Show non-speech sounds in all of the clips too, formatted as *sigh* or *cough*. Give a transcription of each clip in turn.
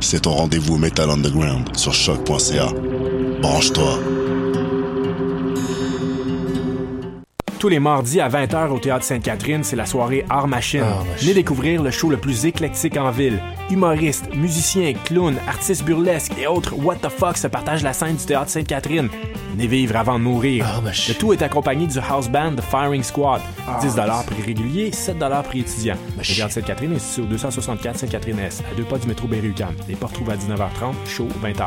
C'est ton rendez-vous Metal Underground sur choc.ca. Branche-toi. Tous les mardis à 20h au Théâtre Sainte-Catherine, c'est la soirée Art Machine. Venez découvrir le show le plus éclectique en ville. Humoristes, musiciens, clowns, artistes burlesques et autres what the fuck se partagent la scène du Théâtre Sainte-Catherine. Venez vivre avant de mourir. le tout est accompagné du house band The Firing Squad. 10 prix régulier, 7 prix étudiant. Le Théâtre Sainte-Catherine est situé au 264 Sainte-Catherine-S, à deux pas du métro Berry-UQAM. Les portes trouvent à 19h30, show 20h.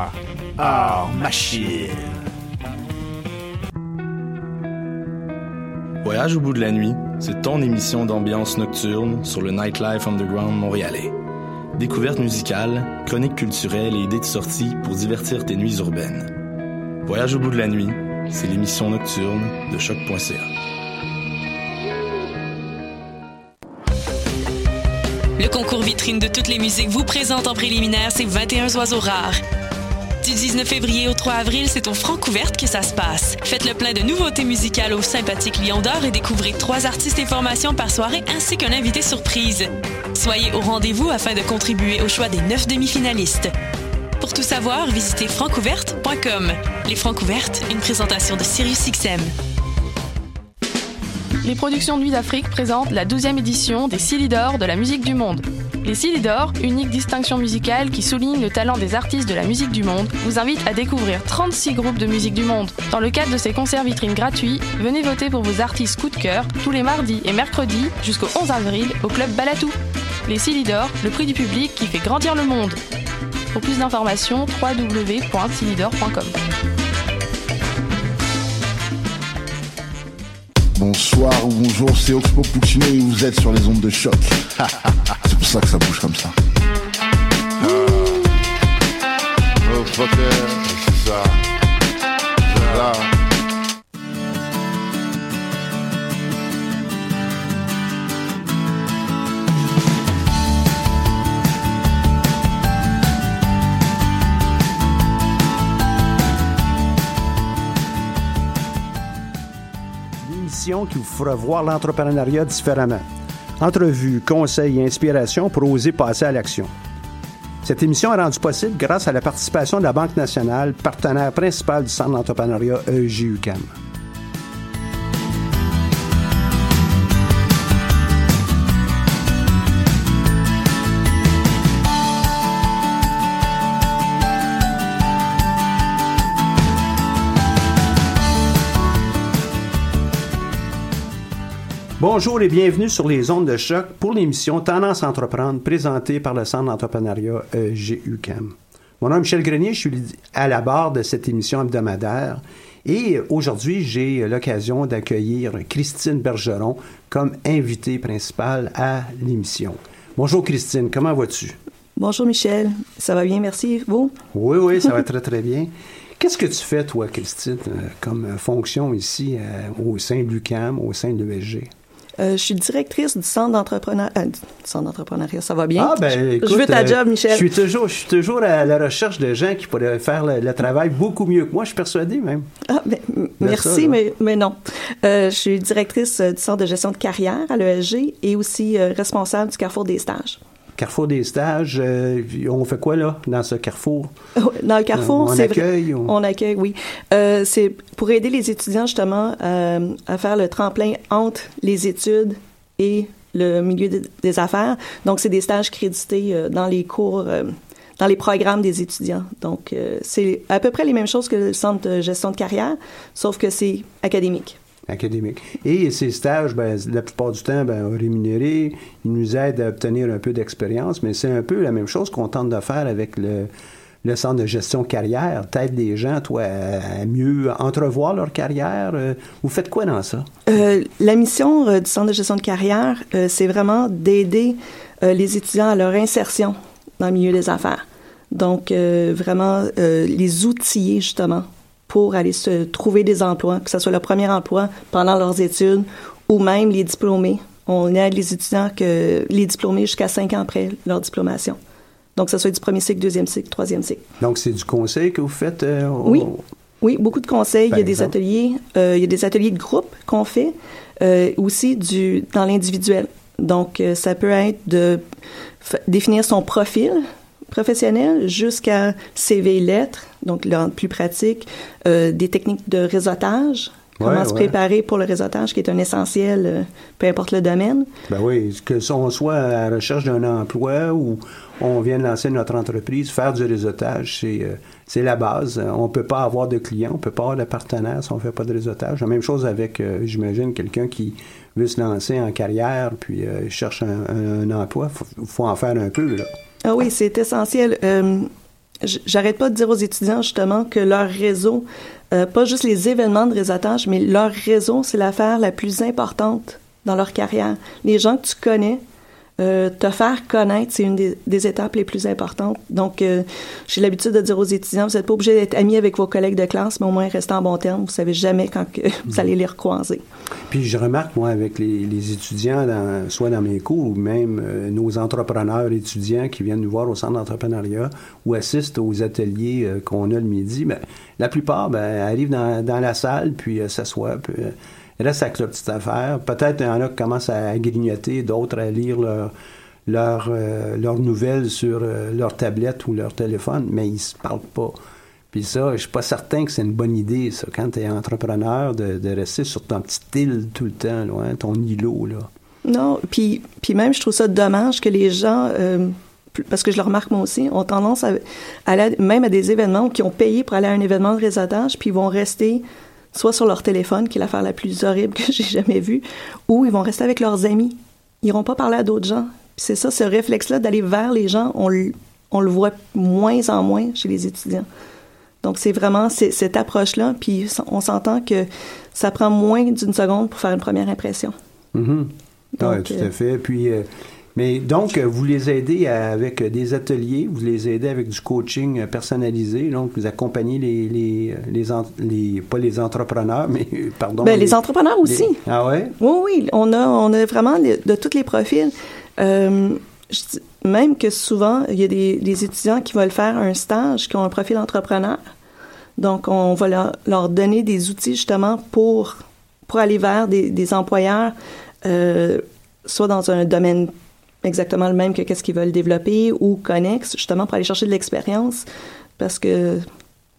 Art Machine. Voyage au bout de la nuit, c'est ton émission d'ambiance nocturne sur le Nightlife Underground montréalais. Découvertes musicales, chroniques culturelles et idées de sortie pour divertir tes nuits urbaines. Voyage au bout de la nuit, c'est l'émission nocturne de choc.ca. Le concours vitrine de toutes les musiques vous présente en préliminaire ces 21 oiseaux rares. Du 19 février au 3 avril, c'est au Francouverte que ça se passe. Faites le plein de nouveautés musicales au sympathique Lion d'Or et découvrez trois artistes et formations par soirée ainsi qu'un invité surprise. Soyez au rendez-vous afin de contribuer au choix des neuf demi-finalistes. Pour tout savoir, visitez francouverte.com. Les Francouvertes, une présentation de SiriusXM. Les productions Nuit d'Afrique présentent la 12e édition des Silidor de la musique du monde. Les Silidor, unique distinction musicale qui souligne le talent des artistes de la musique du monde, vous invite à découvrir 36 groupes de musique du monde. Dans le cadre de ces concerts vitrines gratuits, venez voter pour vos artistes coup de cœur tous les mardis et mercredis jusqu'au 11 avril au club Balatou. Les Silidor, le prix du public qui fait grandir le monde. Pour plus d'informations, www.silidor.com. Bonsoir ou bonjour, c'est Oxpo Puccino et vous êtes sur les ondes de choc. *laughs* c'est pour ça que ça bouge comme ça. Oh, qui vous fera voir l'entrepreneuriat différemment. Entrevues, conseils et inspirations pour oser passer à l'action. Cette émission est rendue possible grâce à la participation de la Banque nationale, partenaire principal du Centre d'entrepreneuriat E Bonjour et bienvenue sur les ondes de choc pour l'émission Tendance à entreprendre présentée par le Centre d'entrepreneuriat euh, GUCAM. Mon nom est Michel Grenier, je suis à la barre de cette émission hebdomadaire et aujourd'hui j'ai l'occasion d'accueillir Christine Bergeron comme invitée principale à l'émission. Bonjour Christine, comment vas-tu? Bonjour Michel, ça va bien, merci. Vous? Oui, oui, ça va *laughs* très très bien. Qu'est-ce que tu fais, toi, Christine, euh, comme fonction ici euh, au sein de l'UCAM, au sein de l'ESG? Euh, je suis directrice du centre d'entrepreneuriat. euh, centre d'entrepreneuriat, ça va bien? Ah, ben, écoute, je veux ta euh, job, Michel. Je suis toujours, je suis toujours à la recherche de gens qui pourraient faire le, le travail beaucoup mieux que moi, je suis persuadé même. Ah, ben, merci, ça, mais, mais non. Euh, je suis directrice euh, du centre de gestion de carrière à l'ESG et aussi euh, responsable du Carrefour des stages. Carrefour des stages, euh, on fait quoi là, dans ce carrefour? *laughs* Dans le Carrefour, Euh, on c'est vrai- accueille, on- On accueille, oui. Euh, c'est pour aider les étudiants justement euh, à faire le tremplin entre les études et le milieu des, des affaires. Donc, c'est des stages crédités dans les cours, dans les programmes des étudiants. Donc, c'est à peu près les mêmes choses que le centre de gestion de carrière, sauf que c'est académique. Académique. Et ces stages, ben, la plupart du temps, ben, rémunérés, ils nous aident à obtenir un peu d'expérience, mais c'est un peu la même chose qu'on tente de faire avec le, le centre de gestion carrière. T'aides les gens, toi, à, mieux entrevoir leur carrière. Euh, Vous faites quoi dans ça? Euh, la mission euh, du Centre de gestion de carrière, euh, c'est vraiment d'aider euh, les étudiants à leur insertion dans le milieu des affaires. Donc, euh, vraiment, euh, les outiller justement pour aller se trouver des emplois, que ce soit leur premier emploi pendant leurs études ou même les diplômés. On aide les étudiants, que, les diplômés jusqu'à cinq ans après leur diplomation. Donc, que ce soit du premier cycle, deuxième cycle, troisième cycle. Donc, c'est du conseil que vous faites? euh, au- Oui. Oui, beaucoup de conseils. Par il y a des ateliers, euh, il y a des ateliers de groupe qu'on fait, euh, aussi du dans l'individuel. Donc, euh, ça peut être de définir son profil professionnel jusqu'à CV lettres, donc le plus pratique, euh, des techniques de réseautage, comment se préparer pour le réseautage, qui est un essentiel, euh, peu importe le domaine. Ben oui, que on soit à la recherche d'un emploi ou on vient de lancer notre entreprise, faire du réseautage, c'est euh, c'est la base. On peut pas avoir de clients, on peut pas avoir de partenaires si on fait pas de réseautage. La même chose avec, j'imagine, quelqu'un qui veut se lancer en carrière puis cherche un, emploi, faut, faut en faire un peu là. Ah oui, c'est essentiel. Euh, J'arrête pas de dire aux étudiants justement que leur réseau, euh, pas juste les événements de réseautage, mais leur réseau, c'est l'affaire la plus importante dans leur carrière. Les gens que tu connais, euh, te faire connaître, c'est une des, étapes les plus importantes. Donc, euh, j'ai l'habitude de dire aux étudiants, vous n'êtes pas obligé d'être amis avec vos collègues de classe, mais au moins rester en bon terme. Vous savez jamais quand que *laughs* vous allez les recroiser. Puis je remarque, moi, avec les, étudiants, dans, soit dans mes cours ou même euh, nos entrepreneurs étudiants qui viennent nous voir au centre d'entrepreneuriat ou assistent aux ateliers qu'on a le midi, bien, la plupart ben, arrivent dans, dans la salle, puis s'assoient, puis reste avec leur petite affaire. Peut-être il y en a qui commencent à grignoter, d'autres à lire leurs euh, leurs nouvelles sur euh, leur tablette ou leur téléphone, mais ils se parlent pas. Puis ça, je suis pas certain que c'est une bonne idée, ça, quand tu es entrepreneur, de, rester sur ton petite île tout le temps, loin, ton îlot, là. Non, puis, puis même, je trouve ça dommage que les gens, euh, parce que je le remarque moi aussi, ont tendance à, aller même à des événements qui ont payé pour aller à un événement de réseautage, puis ils vont rester soit sur leur téléphone, qui est l'affaire la plus horrible que *laughs* j'ai jamais vue, ou ils vont rester avec leurs amis. Ils n'iront pas parler à d'autres gens. C'est ça, ce réflexe-là d'aller vers les gens, on le, on le voit moins en moins chez les étudiants. Donc, c'est vraiment cette approche-là, puis on s'entend que ça prend moins d'une seconde pour faire une première impression. Mm-hmm. oui, tout à euh, fait. Puis, euh, mais donc, vous les aidez avec des ateliers, vous les aidez avec du coaching personnalisé, donc vous accompagnez les, les, les, pas les entrepreneurs, *laughs* mais pardon. Ben, les, entrepreneurs aussi. Ah ouais? Oui, oui, on a, on a vraiment de tous les profils. Euh, même que souvent, il y a des, étudiants qui veulent faire un stage, qui ont un profil entrepreneur. Donc, on va leur, donner des outils justement pour, pour aller vers des, des employeurs, euh, soit dans un domaine exactement le même que qu'est-ce qu'ils veulent développer ou connexe, justement pour aller chercher de l'expérience, parce que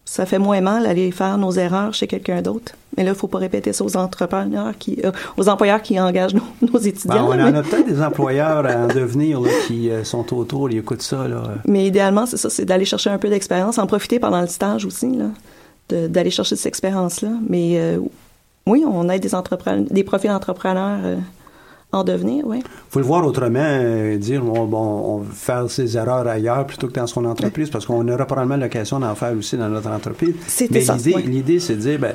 ça fait moins mal d'aller faire nos erreurs chez quelqu'un d'autre. Mais là, il faut pas répéter ça aux entrepreneurs qui, euh, aux employeurs qui engagent nos, *laughs* étudiants. Ben, on en a peut-être des employeurs à en devenir qui euh, sont autour, ils écoutent ça. Là. Mais idéalement, c'est ça, c'est d'aller chercher un peu d'expérience, en profiter pendant le stage aussi, là, d'aller chercher cette expérience-là. Mais euh, oui, on aide des entrepreneurs, des profils entrepreneurs en devenir, oui. faut le voir autrement, euh, dire bon, bon, on va faire ses erreurs ailleurs plutôt que dans son entreprise, parce qu'on aura probablement l'occasion d'en faire aussi dans notre entreprise. Mais l'idée, l'idée, c'est de dire, ben,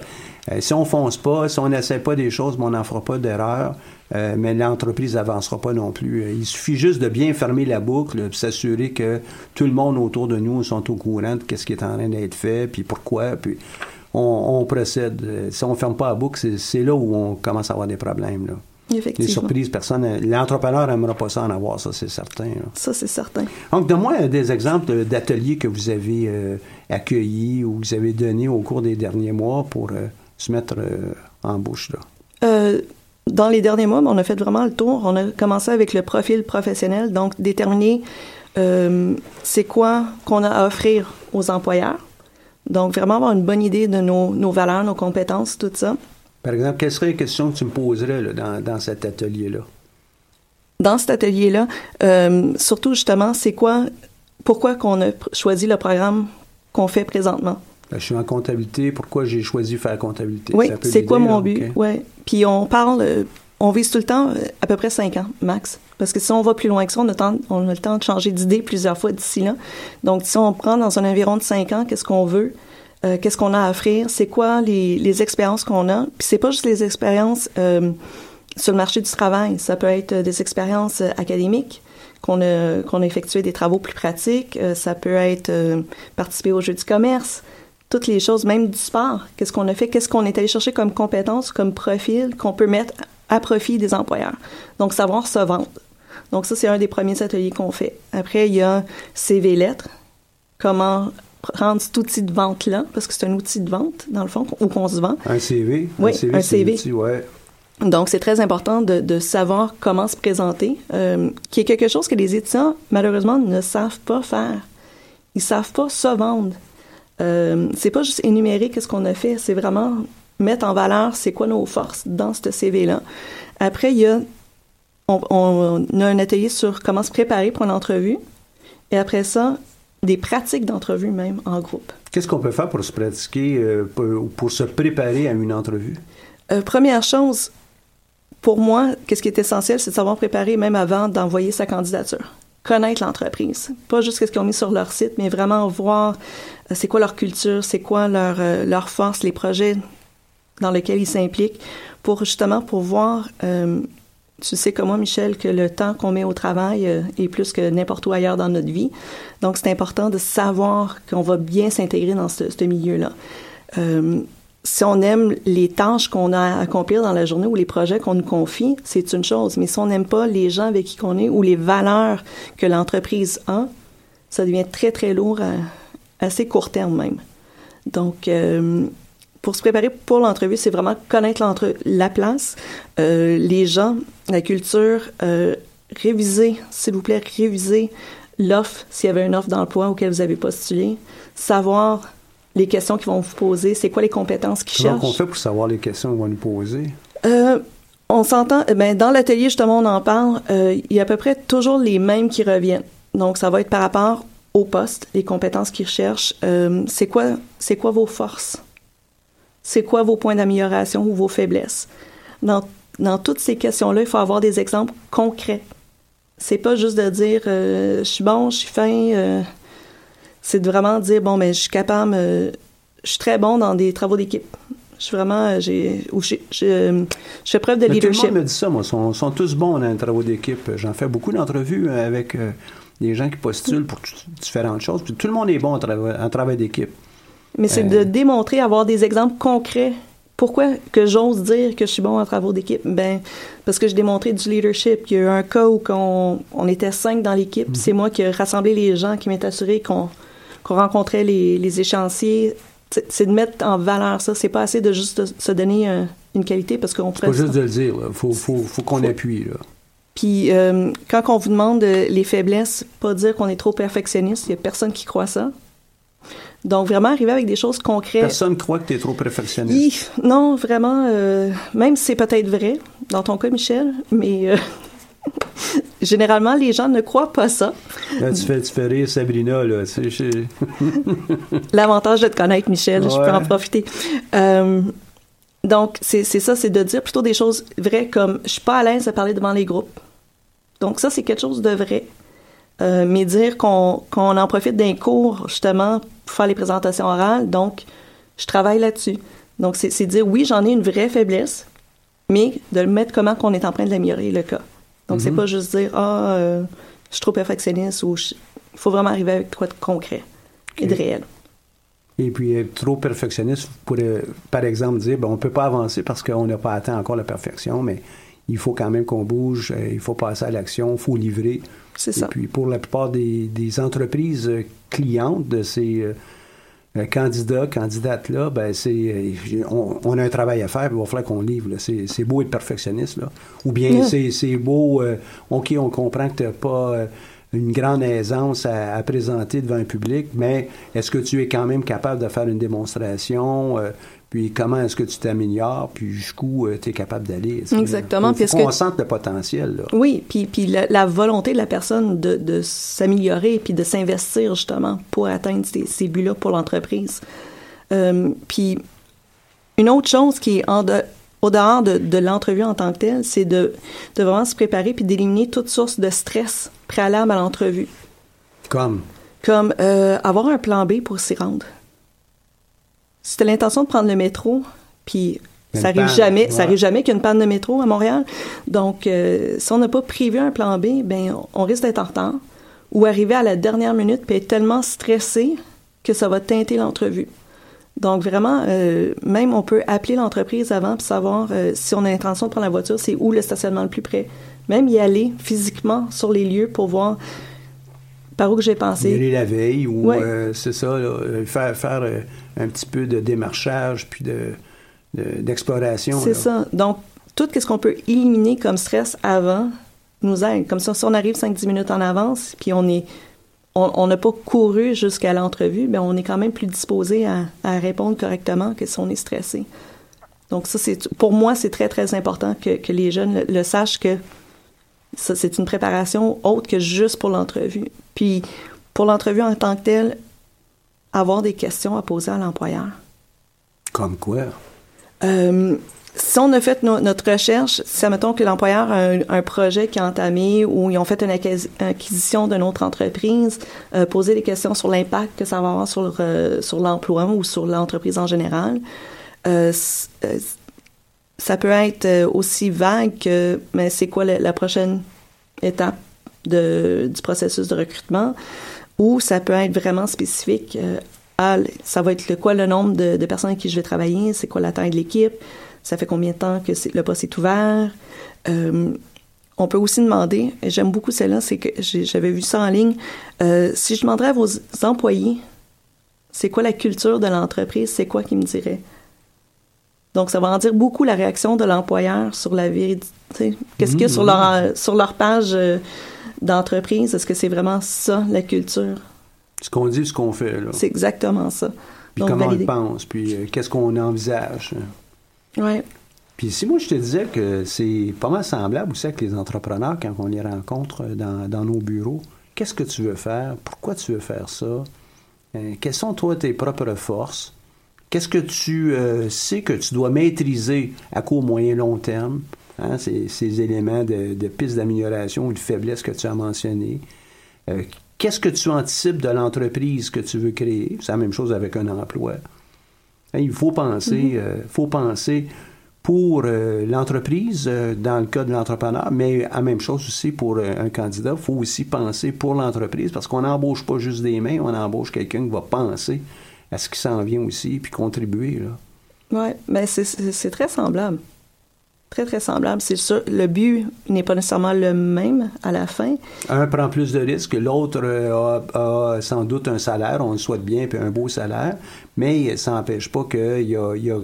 euh, si on fonce pas, si on n'essaie pas des choses, ben, on n'en fera pas d'erreurs, euh, mais l'entreprise n'avancera pas non plus. Il suffit juste de bien fermer la boucle, s'assurer que tout le monde autour de nous sont au courant de ce qui est en train d'être fait, puis pourquoi, puis on, on procède. Si on ferme pas la boucle, c'est là où on commence à avoir des problèmes. Là. Les surprises, personne. L'entrepreneur n'aimera pas ça en avoir, ça, c'est certain. Ça, c'est certain. Donc, donne-moi des exemples d'ateliers que vous avez euh, accueillis ou que vous avez donnés au cours des derniers mois pour euh, se mettre euh, en bouche. Là. dans les derniers mois, on a fait vraiment le tour. On a commencé avec le profil professionnel, donc déterminer c'est quoi qu'on a à offrir aux employeurs. Donc, vraiment avoir une bonne idée de nos, nos valeurs, nos compétences, tout ça. Par exemple, quelles seraient les questions que tu me poserais dans, cet atelier-là? Dans cet atelier-là, euh, surtout justement, c'est quoi, pourquoi qu'on a choisi le programme qu'on fait présentement? Ben, je suis en comptabilité. Pourquoi j'ai choisi faire comptabilité? Oui, c'est quoi mon but? Oui. Puis on parle, euh, on vise tout le temps euh, à peu près cinq ans, max. Parce que si on va plus loin que ça, on a, on a le temps de changer d'idée plusieurs fois d'ici là. Donc, si on prend dans un environ de cinq ans, qu'est-ce qu'on veut? Euh, qu'est-ce qu'on a à offrir, c'est quoi les, les expériences qu'on a? Puis c'est pas juste les expériences euh, sur le marché du travail, ça peut être des expériences euh, académiques qu'on a qu'on a effectué des travaux plus pratiques, ça peut être participer au jeu du commerce, toutes les choses, même du sport. Qu'est-ce qu'on a fait, qu'est-ce qu'on est allé chercher comme compétences, comme profil qu'on peut mettre à profit des employeurs? Donc savoir se vendre. Donc ça c'est un des premiers ateliers qu'on fait. Après il y a CV lettres, comment prendre cet outil de vente-là, parce que c'est un outil de vente, dans le fond, où qu'on se vend. Un CV. Oui, un CV. Un ouais. Donc, c'est très important de, de, savoir comment se présenter, euh, qui est quelque chose que les étudiants, malheureusement, ne savent pas faire. ils savent pas se vendre. Euh, c'est pas juste énumérer qu'est-ce qu'on a fait, c'est vraiment mettre en valeur c'est quoi nos forces dans ce CV-là. Après, il y a on, on, a un atelier sur comment se préparer pour une entrevue. Et après ça, des pratiques d'entrevue même en groupe. Qu'est-ce qu'on peut faire pour se pratiquer, euh, pour, pour, se préparer à une entrevue? Euh, première chose, pour moi, qu'est-ce qui est essentiel, c'est de savoir préparer même avant d'envoyer sa candidature. Connaître l'entreprise. Pas juste ce qu'ils ont mis sur leur site, mais vraiment voir euh, c'est quoi leur culture, c'est quoi leur, euh, leur force, les projets dans lesquels ils s'impliquent, pour justement pour voir euh, tu sais comme moi, Michel, que le temps qu'on met au travail euh, est plus que n'importe où ailleurs dans notre vie. Donc, c'est important de savoir qu'on va bien s'intégrer dans ce, milieu-là. Euh, si on aime les tâches qu'on a à accomplir dans la journée ou les projets qu'on nous confie, c'est une chose. Mais si on n'aime pas les gens avec qui on est ou les valeurs que l'entreprise a, ça devient très, très lourd à assez court terme même. Donc, euh, pour se préparer pour l'entrevue, c'est vraiment connaître la place, euh, les gens, la culture, euh, réviser, s'il vous plaît, réviser l'offre, s'il y avait une offre d'emploi auquel vous avez postulé, savoir les questions qu'ils vont vous poser, c'est quoi les compétences qu'ils cherchent. Comment on fait pour savoir les questions qu'ils vont nous poser? Euh, on s'entend, ben, dans l'atelier, justement, on en parle, il y a à peu près toujours les mêmes qui reviennent. Donc, ça va être par rapport au poste, les compétences qu'ils recherchent. C'est quoi, c'est quoi vos forces? C'est quoi vos points d'amélioration ou vos faiblesses? Dans, dans toutes ces questions-là, il faut avoir des exemples concrets. C'est pas juste de dire euh, je suis bon, je suis fin. Euh, c'est de vraiment dire bon, mais je suis capable, euh, je suis très bon dans des travaux d'équipe. Je suis vraiment, j'ai, ou je, je, je, fais preuve de mais leadership. Tout le monde me dit ça, moi. Ils sont, sont, tous bons dans les travaux d'équipe. J'en fais beaucoup d'entrevues avec des gens qui postulent pour différentes choses. Puis tout le monde est bon en travail d'équipe. Mais c'est euh... de démontrer, avoir des exemples concrets. Pourquoi que j'ose dire que je suis bon en travaux d'équipe? Ben, parce que j'ai démontré du leadership. Il y a eu un cas où on, on était cinq dans l'équipe. -hmm. C'est moi qui ai rassemblé les gens, qui m'est assuré qu'on qu rencontrait les, les échéanciers. C'est de mettre en valeur ça. C'est pas assez de juste se donner un, une qualité parce qu'on pourrait... pas juste de le dire. Il faut, faut, faut qu'on appuie. Là. Puis euh, quand on vous demande les faiblesses, pas dire qu'on est trop perfectionniste. Il y a personne qui croit ça. Donc, vraiment arriver avec des choses concrètes. Personne croit que tu es trop perfectionniste. non, vraiment, euh, même si c'est peut-être vrai, dans ton cas, Michel, mais euh, *laughs* généralement, les gens ne croient pas ça. Là, tu, fais, tu fais rire Sabrina, là. *laughs* *laughs* L'avantage de te connaître, Michel, ouais. je peux en profiter. Euh, donc, c'est ça, c'est de dire plutôt des choses vraies comme je suis pas à l'aise à parler devant les groupes. Donc, ça, c'est quelque chose de vrai. Euh, mais dire qu'on qu'on en profite d'un cours, justement, pour faire les présentations orales. Donc, je travaille là-dessus. Donc, c'est dire, oui, j'en ai une vraie faiblesse, mais de le mettre comment qu'on est en train de l'améliorer, le cas. Donc, mm -hmm. c'est pas juste dire, ah, euh, je suis trop perfectionniste ou il faut vraiment arriver avec quoi de concret okay. et de réel. Et puis, être trop perfectionniste pourrait, par exemple, dire, ben, on peut pas avancer parce qu'on n'a pas atteint encore la perfection, mais il faut quand même qu'on bouge, il faut passer à l'action, il faut livrer. C'est ça. Et puis pour la plupart des, des entreprises clientes de ces euh, candidats, candidates-là, ben c'est on, on, a un travail à faire, il va falloir qu'on livre. C'est beau être perfectionniste, là. Ou bien yeah. c'est beau, euh, OK, on comprend que tu n'as pas euh, une grande aisance à, à, présenter devant un public, mais est-ce que tu es quand même capable de faire une démonstration? Puis comment est-ce que tu t'améliores, puis jusqu'où euh, tu es capable d'aller. Exactement. Il faut, qu'on sente le potentiel. Là. Oui, puis, puis la, la, volonté de la personne de, de s'améliorer, puis de s'investir justement pour atteindre ces, ces buts-là pour l'entreprise. Euh, puis une autre chose qui est en de, au dehors de, de l'entrevue en tant que telle, c'est de, de vraiment se préparer puis d'éliminer toute source de stress préalable à l'entrevue. Comme? Comme euh, avoir un plan B pour s'y rendre si tu as l'intention de prendre le métro, puis ça arrive jamais, ouais. ça arrive jamais qu'il y ait une panne de métro à Montréal. Donc, euh, si on n'a pas prévu un plan B, ben on risque d'être en retard ou arriver à la dernière minute puis être tellement stressé que ça va teinter l'entrevue. Donc vraiment, euh, même on peut appeler l'entreprise avant pour savoir euh, si on a l'intention de prendre la voiture, c'est où le stationnement le plus près. Même y aller physiquement sur les lieux pour voir par où que j'ai pensé. Y aller la veille ou ouais. c'est ça, là, faire, faire un petit peu de démarchage puis de, d'exploration. c'est ça. Donc, tout ce qu'on peut éliminer comme stress avant nous aide. Comme ça, si on arrive 5-10 minutes en avance, puis on est on n'a pas couru jusqu'à l'entrevue, mais on est quand même plus disposé à, à, répondre correctement que si on est stressé. Donc ça, c'est pour moi, c'est très, très important que, que les jeunes le, sachent que ça, c'est une préparation autre que juste pour l'entrevue. Puis, pour l'entrevue en tant que telle, avoir des questions à poser à l'employeur. Comme quoi? Euh, si on a fait notre recherche, si admettons que l'employeur a un, projet qui est entamé ou ils ont fait une acquisition d'une autre entreprise, euh, poser des questions sur l'impact que ça va avoir sur, sur l'emploi ou sur l'entreprise en général. Euh, ça peut être aussi vague que, mais c'est quoi la, prochaine étape de, du processus de recrutement, ou ça peut être vraiment spécifique. à, ça va être le, quoi le nombre de, de personnes avec qui je vais travailler, c'est quoi la taille de l'équipe, ça fait combien de temps que le poste est ouvert. Euh, on peut aussi demander, et j'aime beaucoup celle-là, c'est que j'avais vu ça en ligne, euh, si je demanderais à vos employés, c'est quoi la culture de l'entreprise, c'est quoi qu'ils me diraient? Donc, ça va en dire beaucoup la réaction de l'employeur sur la vérité. Qu'est-ce qu'il y a sur leur, sur leur page euh, d'entreprise? Est-ce que c'est vraiment ça, la culture? Ce qu'on dit, ce qu'on fait, là. C'est exactement ça. Puis comment on pense, puis qu'est-ce qu'on envisage. Ouais. Puis si moi je te disais que c'est pas mal semblable aussi avec les entrepreneurs quand on les rencontre dans, dans nos bureaux, qu'est-ce que tu veux faire? Pourquoi tu veux faire ça? Euh, quelles sont toi tes propres forces? Qu'est-ce que tu euh, sais que tu dois maîtriser à court, moyen, long terme? Hein, ces, ces, éléments de, de piste d'amélioration ou de faiblesse que tu as mentionnés. Euh, qu'est-ce que tu anticipes de l'entreprise que tu veux créer? C'est la même chose avec un emploi. Hein, il faut penser, mhm. euh, faut penser pour euh, l'entreprise, euh, dans le cas de l'entrepreneur, mais la même chose aussi pour un candidat. Il faut aussi penser pour l'entreprise parce qu'on n'embauche pas juste des mains, on embauche quelqu'un qui va penser à ce qui s'en vient aussi puis contribuer. Oui, mais c'est très semblable. Très, très semblable. C'est sûr, le but n'est pas nécessairement le même à la fin. Un prend plus de risques, l'autre euh, a, sans doute un salaire, on le souhaite bien, puis un beau salaire, mais ça n'empêche pas qu'il y a, il y a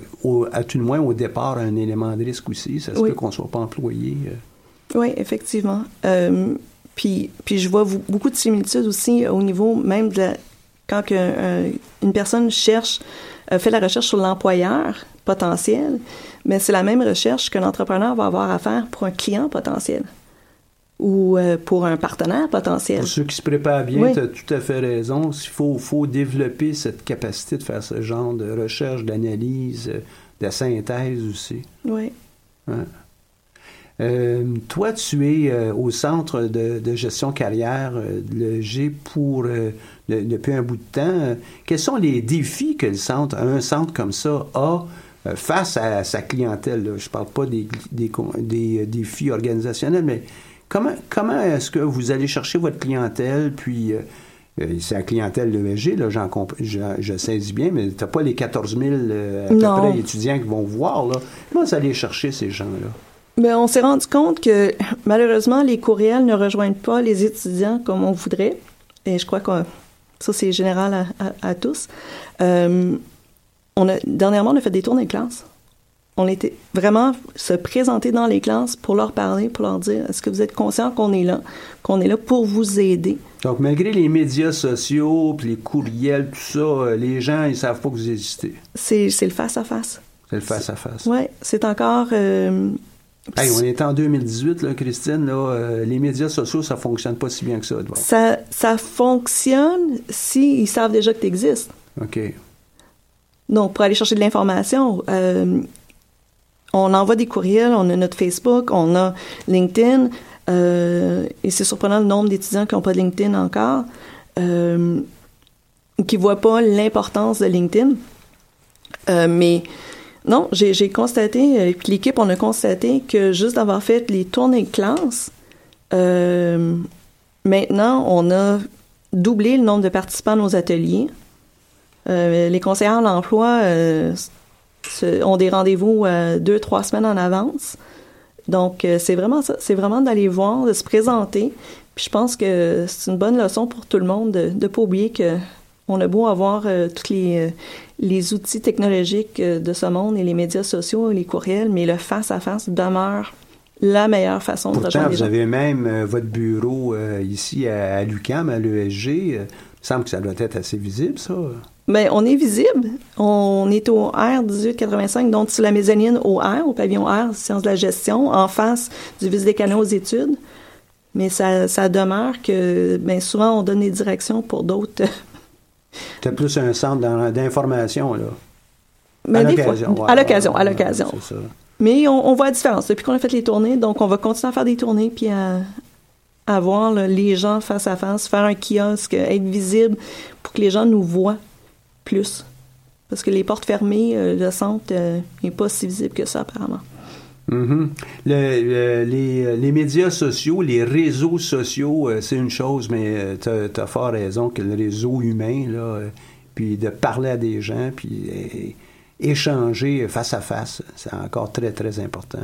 à tout le moins au départ, un élément de risque aussi. Ça se peut qu'on ne soit pas employé. Euh. Oui, effectivement. Euh, puis, puis je vois beaucoup de similitudes aussi au niveau même de quand une personne cherche, fait la recherche sur l'employeur potentiel, mais c'est la même recherche que l'entrepreneur va avoir à faire pour un client potentiel ou euh, pour un partenaire potentiel. Pour ceux qui se préparent bien, tu as tout à fait raison. Il faut, faut développer cette capacité de faire ce genre de recherche, d'analyse, de synthèse aussi. Oui. Euh, toi, tu es euh, au centre de, gestion carrière, le G pour depuis un bout de temps. quels sont les défis que le centre, un centre comme ça a euh, face à sa clientèle. Je ne parle pas des, des, des, défis organisationnels, mais comment, comment est-ce que vous allez chercher votre clientèle, puis... Euh, euh, c'est la clientèle de l'ESG, là, je, je saisis bien, mais tu n'as pas les 14 000 à peu près étudiants qui vont voir. Là. Comment vous allez chercher ces gens-là? Bien, on s'est rendu compte que malheureusement, les courriels ne rejoignent pas les étudiants comme on voudrait. Et je crois que ça, c'est général à, tous on a, dernièrement, on a fait des tours dans les classes. On était vraiment se présenter dans les classes pour leur parler, pour leur dire est-ce que vous êtes conscient qu'on est là, qu'on est là pour vous aider? Donc, malgré les médias sociaux, puis les courriels, tout ça, euh, les gens, ils savent pas que vous existez. C'est, le face-à-face. C'est le face-à-face. Oui, c'est encore. Euh, on est en 2018, là, Christine. Là, euh, les médias sociaux, ça fonctionne pas si bien que ça. Ça, ça fonctionne s'ils savent déjà que tu existes. OK. Donc, pour aller chercher de l'information, euh, on envoie des courriels, on a notre Facebook, on a LinkedIn, euh, et c'est surprenant le nombre d'étudiants qui n'ont pas de LinkedIn encore, euh, qui ne voient pas l'importance de LinkedIn. mais non, j'ai constaté, l'équipe, on a constaté que juste d'avoir fait les tournées de classe, maintenant, on a doublé le nombre de participants à nos ateliers. Euh, les conseillers l'emploi euh, ont des rendez-vous euh, deux, trois semaines en avance. Donc, c'est vraiment ça. C'est vraiment d'aller voir, de se présenter. Puis je pense que c'est une bonne leçon pour tout le monde de ne pas oublier que on a beau avoir tous les, les outils technologiques de ce monde et les médias sociaux et les courriels, mais le face-à-face demeure la meilleure façon de rejoindre les vous gens. avez même votre bureau ici à, à l'UQAM, à l'ESG. Il me semble que ça doit être assez visible, ça. Ben, on est visible. On est au R 1885, donc sur la mezzanine au R, au pavillon R, sciences de la gestion, en face du vice des canaux aux études. Mais ça, ça demeure que, ben, souvent, on donne des directions pour d'autres. *laughs* C'est plus un centre d'information, là. Mais à des fois, l'occasion. ouais, à l'occasion, ouais, à l'occasion. Mais on, on voit la différence. Depuis qu'on a fait les tournées, donc on va continuer à faire des tournées, puis à, à voir là, les gens face à face, faire un kiosque, être visible pour que les gens nous voient plus. Parce que les portes fermées, euh, le centre n'est pas si visible que ça, apparemment. Mhm. Le- le- les, les médias sociaux, les réseaux sociaux, euh, c'est une chose, mais tu as, fort raison que le réseau humain, là, euh, puis de parler à des gens, puis euh, échanger face à face, c'est encore très, très important.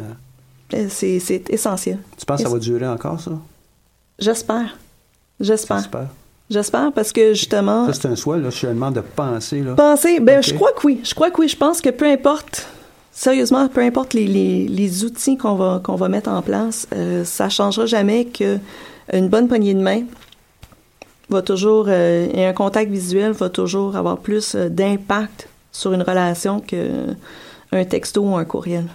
Euh, c'est essentiel. Tu penses que ça va durer encore, ça? J'espère. J'espère. J'espère. Parce que justement. Ça, c'est un souhait, là, seulement de penser. Là. Penser, ben, je crois que oui. Je crois que oui. Je pense que peu importe, sérieusement, peu importe les, les, les outils qu'on va, qu'on va mettre en place, euh, ça changera jamais que une bonne poignée de main va toujours, euh, et un contact visuel va toujours avoir plus euh, d'impact sur une relation que un texto ou un courriel.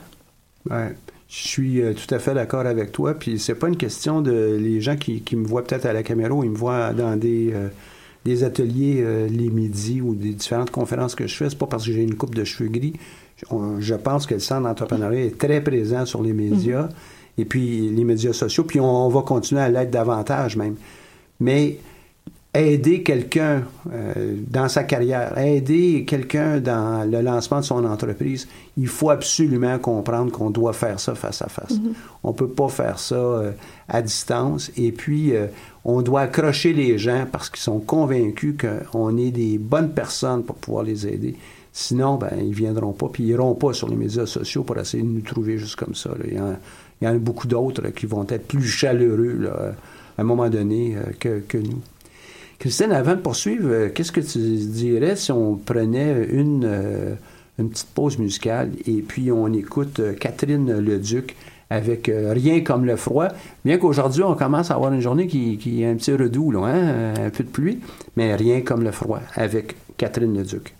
Ouais. Je suis euh, tout à fait d'accord avec toi. Puis c'est pas une question de les gens qui, qui me voient peut-être à la caméra ou ils me voient dans des, euh, des ateliers euh, les midis ou des différentes conférences que je fais. C'est pas parce que j'ai une coupe de cheveux gris. Je, on- je pense que le centre d'entrepreneuriat est très présent sur les médias et puis les médias sociaux. Puis on, on va continuer à l'être davantage même. Mais aider quelqu'un euh, dans sa carrière, aider quelqu'un dans le lancement de son entreprise, il faut absolument comprendre qu'on doit faire ça face à face. On peut pas faire ça euh, à distance. Et puis, euh, on doit accrocher les gens parce qu'ils sont convaincus qu'on est des bonnes personnes pour pouvoir les aider. Sinon, ben, ils viendront pas, puis ils iront pas sur les médias sociaux pour essayer de nous trouver juste comme ça. là. Il, y en, il y en a beaucoup d'autres qui vont être plus chaleureux là, à un moment donné euh, que, que nous. Christine, avant de poursuivre, euh, qu'est-ce que tu dirais si on prenait une, euh, petite pause musicale et puis on écoute euh, Catherine Leduc avec Rien comme le froid, bien qu'aujourd'hui on commence à avoir une journée qui, qui est un petit redoux, hein, un peu de pluie, mais Rien comme le froid avec Catherine Leduc.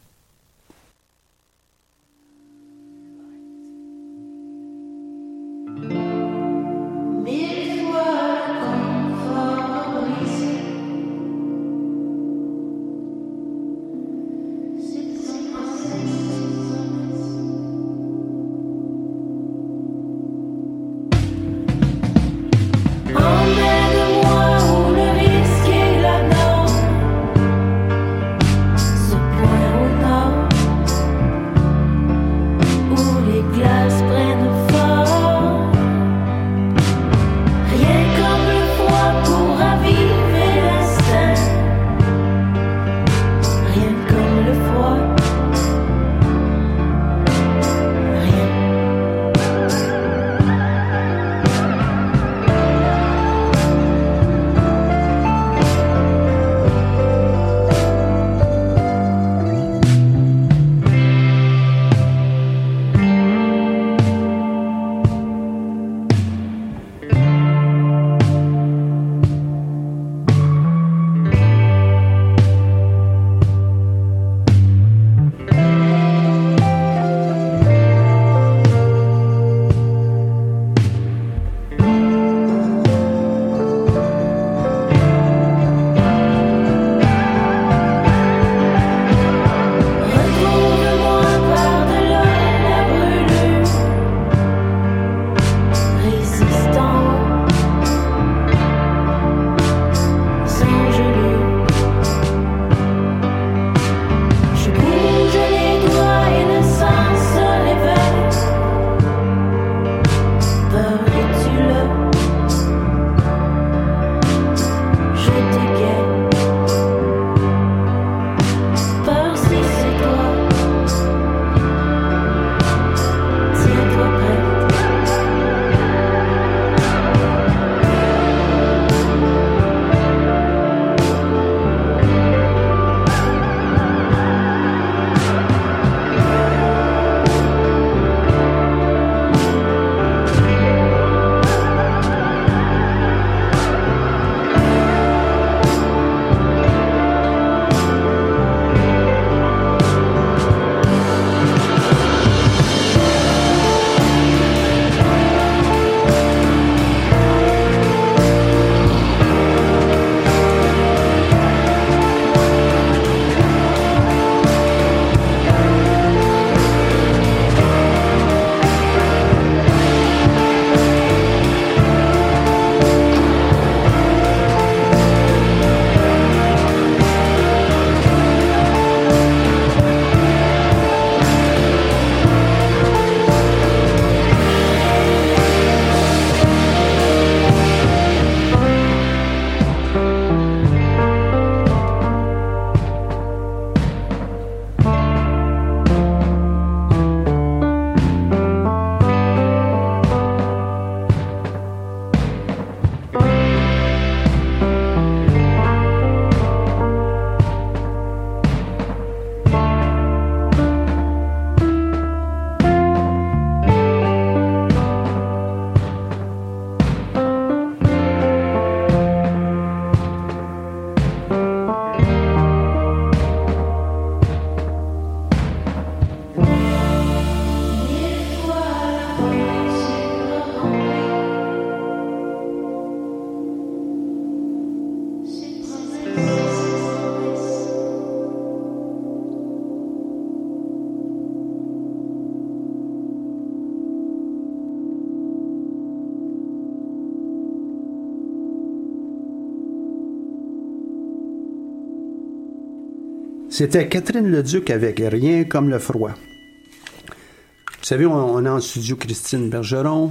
C'était Catherine Leduc avec Rien comme le froid. Vous savez, on, a en studio Christine Bergeron,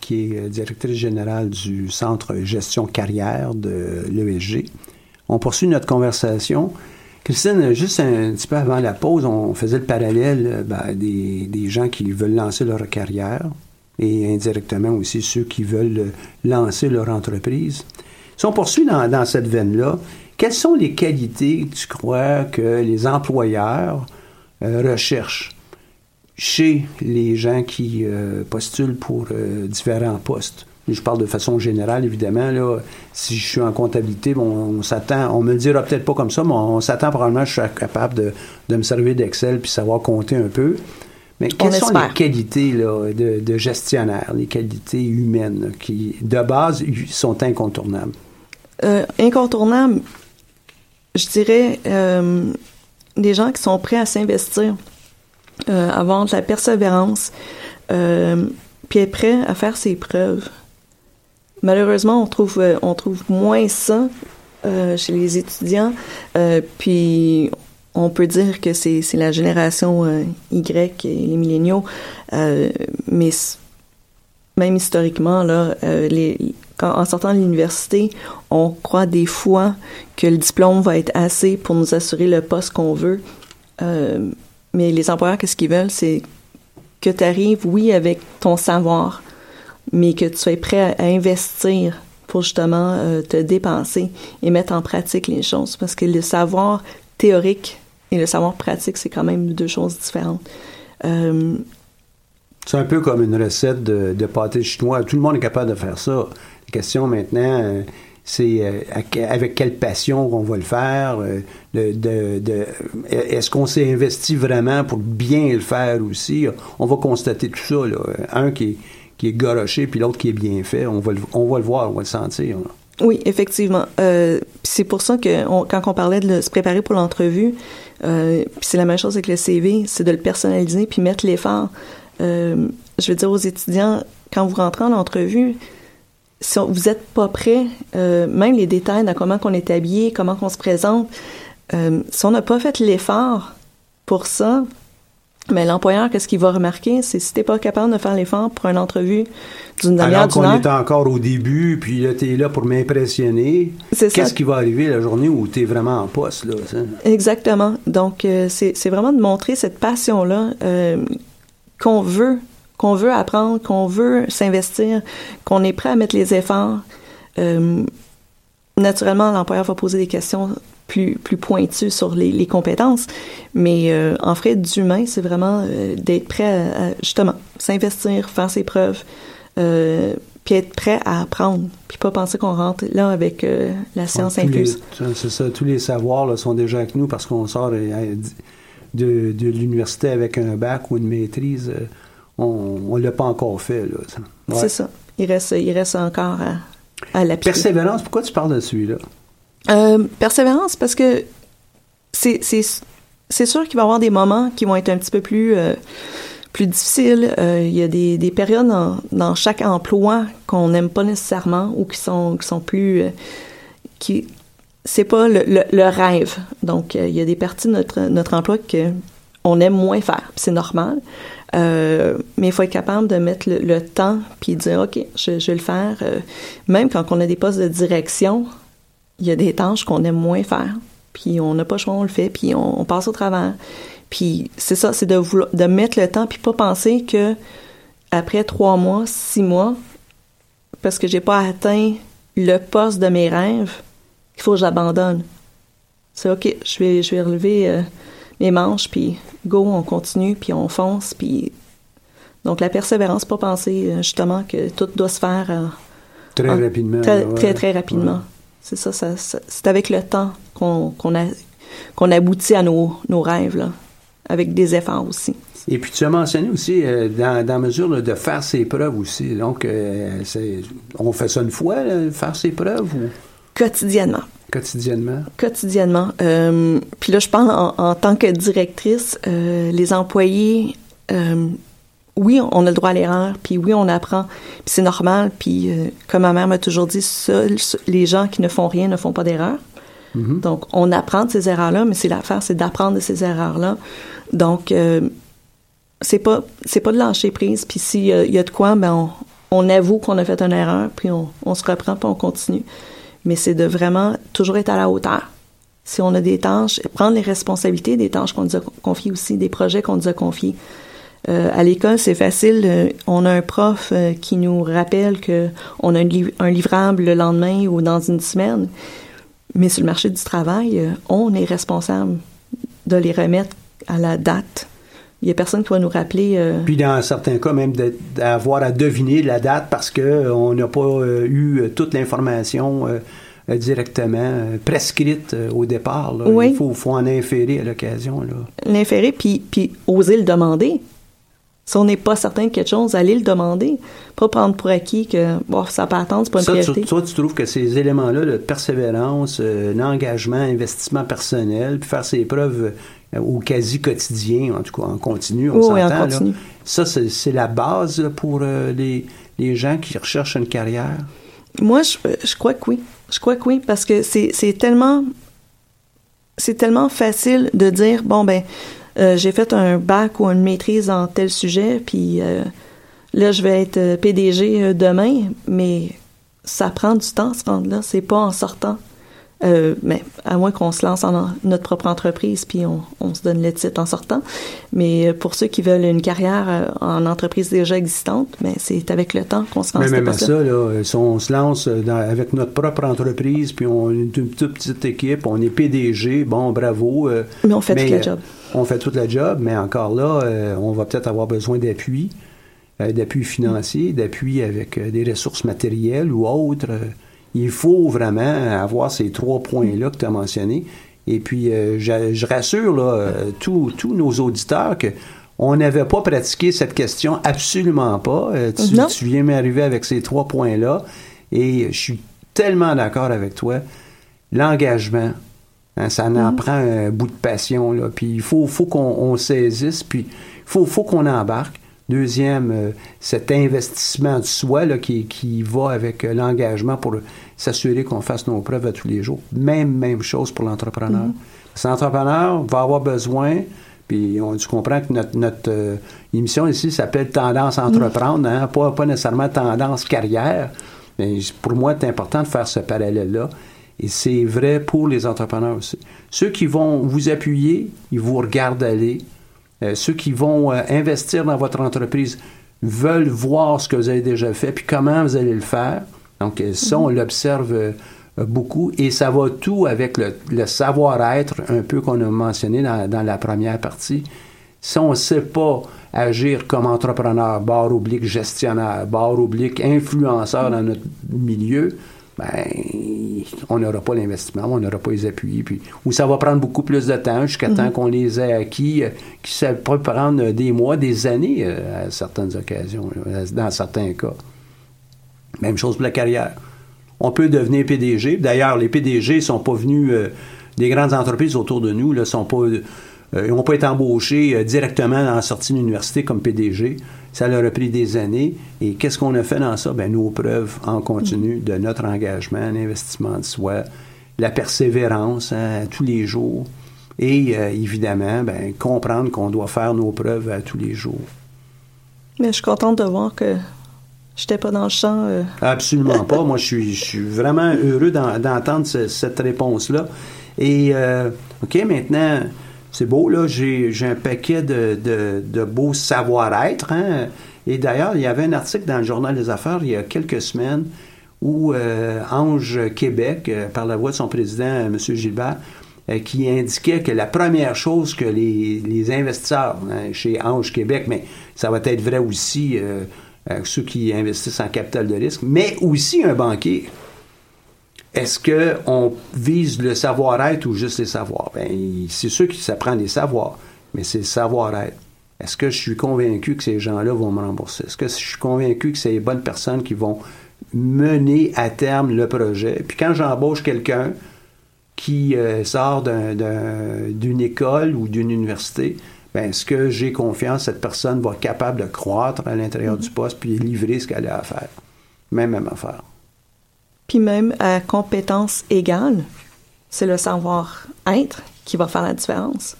qui est directrice générale du Centre Gestion Carrière de l'ESG. On poursuit notre conversation. Christine, juste un petit peu avant la pause, on faisait le parallèle ben, des, des, gens qui veulent lancer leur carrière et indirectement aussi ceux qui veulent lancer leur entreprise. Si on poursuit dans cette veine-là, quelles sont les qualités que tu crois que les employeurs euh, recherchent chez les gens qui euh, postulent pour euh, différents postes? Je parle de façon générale, évidemment. Là, si je suis en comptabilité, bon, on s'attend, on me le dira peut-être pas comme ça, mais on s'attend probablement que je suis capable de, de me servir d'Excel puis savoir compter un peu. Mais quelles sont les qualités là, de, de, gestionnaire, les qualités humaines qui, de base, sont incontournables? Euh, incontournables, je dirais, euh, des gens qui sont prêts à s'investir, euh, avoir de la persévérance, euh, puis être prêts à faire ses preuves. Malheureusement, on trouve, euh, on trouve moins ça euh, chez les étudiants, puis on peut dire que c'est la génération Y et les milléniaux, mais même historiquement, là, les, en sortant de l'université, on croit des fois que le diplôme va être assez pour nous assurer le poste qu'on veut. Euh, mais les employeurs, qu'est-ce qu'ils veulent? C'est que tu arrives, oui, avec ton savoir, mais que tu sois prêt à, investir pour justement euh, te dépenser et mettre en pratique les choses. Parce que le savoir théorique et le savoir pratique, c'est quand même deux choses différentes. Euh, c'est un peu comme une recette de, de pâté chinois. Tout le monde est capable de faire ça. Question maintenant, euh, c'est euh, avec quelle passion on va le faire. Euh, Est-ce qu'on s'est investi vraiment pour bien le faire aussi? On va constater tout ça. Là. Un qui est, qui goroché, puis l'autre qui est bien fait. On va, le, on va le voir, on va le sentir. Oui, effectivement. c'est pour ça que quand on parlait de se préparer pour l'entrevue, c'est la même chose avec le CV, c'est de le personnaliser puis mettre l'effort. je veux dire aux étudiants, quand vous rentrez en entrevue, si vous n'êtes pas prêt, euh, même les détails de comment on est habillé, comment on se présente, euh, si on n'a pas fait l'effort pour ça, mais l'employeur, qu'est-ce qu'il va remarquer? C'est si t'es pas capable de faire l'effort pour une entrevue d'une demi-heure, heure. qu'on est encore au début, puis là, t'es là pour m'impressionner. Qu'est-ce qui va arriver la journée où t'es vraiment en poste, là? Exactement. Donc, euh, c'est vraiment de montrer cette passion-là qu'on veut qu'on veut apprendre, qu'on veut s'investir, qu'on est prêt à mettre les efforts. Euh, naturellement, l'employeur va poser des questions plus, plus pointues sur les, les compétences, mais euh, en frais d'humain, c'est vraiment euh, d'être prêt à, justement s'investir, faire ses preuves, puis être prêt à apprendre, puis pas penser qu'on rentre là avec la science incluse. C'est ça, tous les savoirs là, sont déjà avec nous parce qu'on sort de, de, de l'université avec un bac ou une maîtrise on ne l'a pas encore fait. C'est ça. Il reste, il reste encore à, à Persévérance, pourquoi tu parles de celui-là? Euh, persévérance, parce que c'est, sûr qu'il va y avoir des moments qui vont être un petit peu plus, euh, plus difficiles. Euh, il y a des, des périodes dans, chaque emploi qu'on n'aime pas nécessairement ou qui sont, qui sont plus... qui C'est pas le, le, rêve. Donc, il y a des parties de notre, notre emploi qu'on aime moins faire. C'est normal. Euh, mais il faut être capable de mettre le, temps puis dire OK, je, vais le faire. Euh, même quand on a des postes de direction, il y a des tâches qu'on aime moins faire. Puis on n'a pas le choix, on le fait, puis on, passe au travers. Puis c'est ça, c'est de, de mettre le temps puis pas penser que après trois mois, six mois, parce que j'ai pas atteint le poste de mes rêves, il faut que j'abandonne. C'est OK, je vais, je vais relever euh, mes manches, puis go, on continue, puis on fonce, puis donc la persévérance, pas penser euh, justement que tout doit se faire euh, très rapidement. Très, très, rapidement. C'est ça, ça, c'est avec le temps qu'on qu'on aboutit à nos, nos rêves, là, avec des efforts aussi. Et puis tu as mentionné aussi, euh, dans, dans mesure de faire ses preuves aussi. Donc, on fait ça une fois, faire ses preuves ou? Quotidiennement. Quotidiennement? Quotidiennement. Euh, puis là, je parle en, tant que directrice, euh, les employés, euh, oui, on a le droit à l'erreur, puis oui, on apprend, puis c'est normal, puis comme ma mère m'a toujours dit, seuls les gens qui ne font rien ne font pas d'erreur. Mhm. Donc, on apprend de ces erreurs-là, mais c'est l'affaire, c'est d'apprendre de ces erreurs-là. Donc, c'est pas c'est pas de lâcher prise. Puis s'il y, a- il y a de quoi, ben on, on avoue qu'on a fait une erreur, puis on, on se reprend, puis on continue. Mais c'est de vraiment toujours être à la hauteur. Si on a des tâches, prendre les responsabilités des tâches qu'on nous a confiées aussi, des projets qu'on nous a confiés. Euh, à l'école, c'est facile. euh, on a un prof euh, qui nous rappelle que on a un, un livrable le lendemain ou dans une semaine. Mais sur le marché du travail, euh, on est responsable de les remettre à la date. Il y a personne qui va nous rappeler. euh, Puis dans certains cas, même d'avoir à deviner la date parce qu'on n'a pas euh, eu euh, toute l'information euh, euh, directement euh, prescrite euh, au départ. là. Oui. Il faut, faut en inférer à l'occasion. l'inférer puis, puis oser le demander. Si on n'est pas certain de quelque chose, allez le demander. Pas prendre pour acquis que bon, ça peut attendre, c'est pas une Ça, tu, toi, tu trouves que ces éléments-là, de persévérance, euh, l'engagement, investissement personnel, puis faire ses preuves euh, au quasi quotidien, en tout cas en continu, on Oui, oui, en s'entend, là. continu. Ça, c'est la base là, pour euh, les, les gens qui recherchent une carrière? Moi, je, je crois que oui. Je crois que oui, parce que c'est c'est tellement c'est tellement facile de dire bon ben euh, j'ai fait un bac ou une maîtrise en tel sujet, puis euh, là je vais être euh, PDG demain, mais ça prend du temps se rendre là. C'est pas en sortant. Euh, mais à moins qu'on se lance en notre propre entreprise puis on, on se donne le titre en sortant. Mais euh, pour ceux qui veulent une carrière euh, en entreprise déjà existante, mais c'est avec le temps qu'on se à Mais même à ça, là, si on se lance dans- avec notre propre entreprise, puis on est une toute petite équipe, on est PDG, bon, bravo. euh, Mais on fait toute la job. On fait toute la job, mais encore là, euh, on va peut-être avoir besoin d'appui, d'appui financier, d'appui avec des ressources matérielles ou autres. Il faut vraiment avoir ces trois points-là que tu as mentionnés. Et puis, euh, je, je rassure là, euh, tous nos auditeurs que on n'avait pas pratiqué cette question, absolument pas. Euh, tu, viens m'arriver avec ces trois points-là. Et je suis tellement d'accord avec toi. L'engagement, hein, ça en Mhm. prend un bout de passion. Là. Puis il faut, faut qu'on on saisisse, puis il faut, faut qu'on embarque. Deuxième, euh, cet investissement de soi là, qui, qui va avec euh, l'engagement pour s'assurer qu'on fasse nos preuves à tous les jours. Même, même chose pour l'entrepreneur. Mhm. Cet entrepreneur va avoir besoin, puis on, tu comprends que notre, notre euh, émission ici s'appelle Tendance à entreprendre, hein, pas, pas nécessairement Tendance carrière, mais pour moi, c'est important de faire ce parallèle-là. Et c'est vrai pour les entrepreneurs aussi. Ceux qui vont vous appuyer, ils vous regardent aller. Euh, ceux qui vont euh, investir dans votre entreprise veulent voir ce que vous avez déjà fait, puis comment vous allez le faire. Donc, euh, ça, on l'observe euh, euh, beaucoup. Et ça va tout avec le, le savoir-être, un peu qu'on a mentionné dans, dans la première partie. Si on ne sait pas agir comme entrepreneur, barre oblique gestionnaire, barre oblique influenceur dans notre milieu, ben, on n'aura pas l'investissement, on n'aura pas les appuis, puis, ou ça va prendre beaucoup plus de temps jusqu'à temps qu'on les ait acquis, euh, qui ça peut prendre des mois, des années euh, à certaines occasions, euh, dans certains cas. Même chose pour la carrière. On peut devenir PDG. D'ailleurs, les PDG ne sont pas venus euh, des grandes entreprises autour de nous, là, sont pas, euh, ils n'ont pas été embauchés euh, directement dans la sortie de l'université comme PDG. Ça leur a pris des années. Et qu'est-ce qu'on a fait dans ça? Ben, nos preuves en continu de notre engagement, l'investissement de soi, la persévérance hein, tous les jours. Et euh, évidemment, ben, comprendre qu'on doit faire nos preuves à tous les jours. Mais je suis contente de voir que j'étais pas dans le champ. euh, Absolument pas. Moi, je suis, je suis vraiment heureux d'en- d'entendre ce- cette réponse-là. Et, euh, OK, maintenant, c'est beau, là, j'ai un paquet de, de, beaux savoir-être. hein. Et d'ailleurs, il y avait un article dans le Journal des Affaires il y a quelques semaines où euh, Ange Québec, euh, par la voix de son président, euh, M. Gilbert, qui indiquait que la première chose que les, investisseurs hein, chez Ange Québec, mais ça va être vrai aussi ceux qui investissent en capital de risque, mais aussi un banquier. Est-ce qu'on vise le savoir-être ou juste les savoirs? Ben, c'est sûr que ça prend des savoirs, mais c'est le savoir-être. Est-ce que je suis convaincu que ces gens-là vont me rembourser? Est-ce que je suis convaincu que c'est les bonnes personnes qui vont mener à terme le projet? Puis quand j'embauche quelqu'un qui euh, sort d'un- d'un- d'une école ou d'une université, ben, est-ce que j'ai confiance que cette personne va être capable de croître à l'intérieur du poste puis livrer ce qu'elle a à faire? Même, même affaire. Puis même à compétences égales, c'est le savoir-être qui va faire la différence.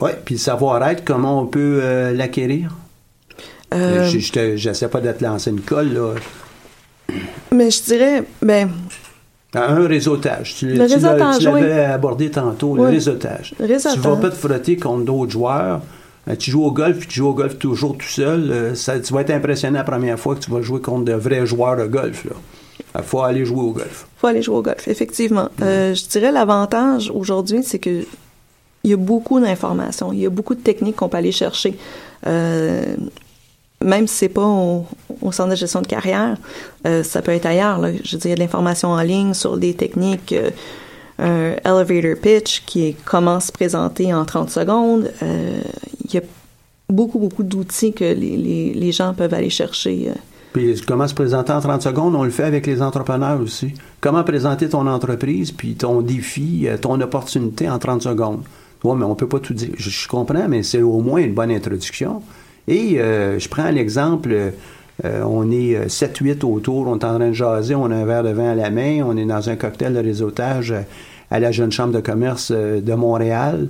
Oui, puis le savoir-être, comment on peut euh, l'acquérir? Euh, je n'essaie pas d'être lancé une colle, là. Mais je dirais, ben. Un réseautage. Tu, le réseautage, tu l'avais abordé tantôt, le réseautage. Réseautage. Tu vas pas te frotter contre d'autres joueurs. Euh, tu joues au golf, puis tu joues au golf toujours tout seul. Euh, ça, tu vas être impressionné la première fois que tu vas jouer contre de vrais joueurs de golf. Il faut aller jouer au golf. Il faut aller jouer au golf, effectivement. Euh, je dirais l'avantage aujourd'hui, c'est que il y a beaucoup d'informations, il y a beaucoup de techniques qu'on peut aller chercher. même si c'est pas au, centre de gestion de carrière, ça peut être ailleurs. Là. Je veux dire, il y a de l'information en ligne sur des techniques un elevator pitch qui est comment se présenter en 30 secondes. Euh, il y a beaucoup, beaucoup d'outils que les, les, les, gens peuvent aller chercher. Euh. Puis comment se présenter en 30 secondes, on le fait avec les entrepreneurs aussi. Comment présenter ton entreprise, puis ton défi, euh, ton opportunité en 30 secondes? Oui, mais on peut pas tout dire. Je, comprends, mais c'est au moins une bonne introduction. Et je prends l'exemple, on est 7-8 autour, on est en train de jaser, on a un verre de vin à la main, on est dans un cocktail de réseautage à la Jeune Chambre de commerce euh, de Montréal.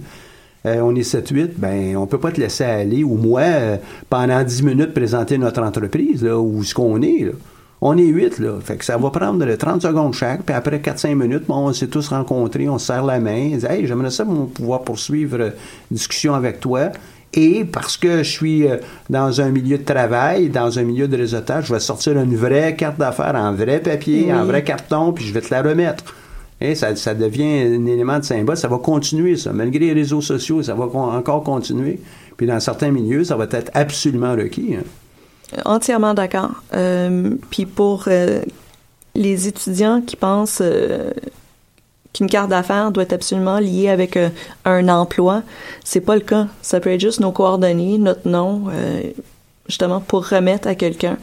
Euh, on est 7-8, ben on peut pas te laisser aller, ou moi, euh, pendant 10 minutes, présenter notre entreprise, là, ou ce qu'on est. Là. On est 8, là. Fait que ça va prendre 30 secondes chaque, puis après 4-5 minutes, bon, on s'est tous rencontrés, on se serre la main, on dit, hey, j'aimerais ça pouvoir poursuivre une discussion avec toi. Et parce que je suis dans un milieu de travail, dans un milieu de réseautage, je vais sortir une vraie carte d'affaires en vrai papier, en vrai carton, puis je vais te la remettre. Et ça, devient un élément de symbole. Ça va continuer, ça. Malgré les réseaux sociaux, ça va encore continuer. Puis dans certains milieux, ça va être absolument requis. Hein. Entièrement d'accord. Euh, puis pour euh, les étudiants qui pensent euh, qu'une carte d'affaires doit être absolument liée avec un emploi, c'est pas le cas. Ça peut être juste nos coordonnées, notre nom, justement pour remettre à quelqu'un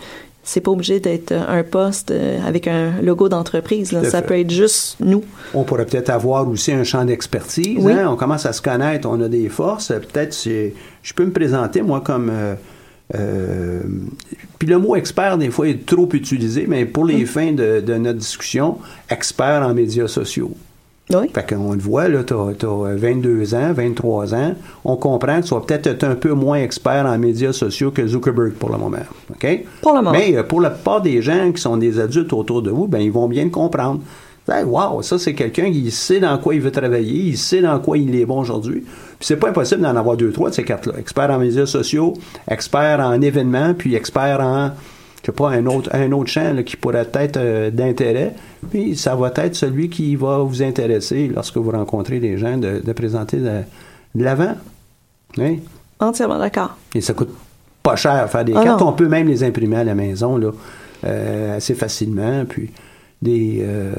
c'est pas obligé d'être un poste euh, avec un logo d'entreprise. Ça peut être juste nous. On pourrait peut-être avoir aussi un champ d'expertise. Hein. On commence à se connaître, on a des forces. Peut-être je peux me présenter moi comme euh, euh, puis le mot expert, des fois, est trop utilisé, mais pour les mm. fins de, de, notre discussion, expert en médias sociaux. Oui. Fait qu'on le voit, là, tu as, 22 ans, 23 ans. On comprend que tu vas peut-être un peu moins expert en médias sociaux que Zuckerberg pour le moment. OK? Pour le moment. Mais euh, pour la plupart des gens qui sont des adultes autour de vous, ben ils vont bien le comprendre. wow, ça, c'est quelqu'un qui sait dans quoi il veut travailler, il sait dans quoi il est bon aujourd'hui. Puis c'est pas impossible d'en avoir deux, trois de ces quatre-là. Expert en médias sociaux, expert en événements, puis expert en je sais pas, un autre, un autre champ qui pourrait être euh, d'intérêt, puis ça va être celui qui va vous intéresser lorsque vous rencontrez des gens de, présenter de, l'avant. Oui. Entièrement d'accord. Et ça coûte pas cher faire des ah cartes. On peut même les imprimer à la maison là, euh, assez facilement. Puis euh,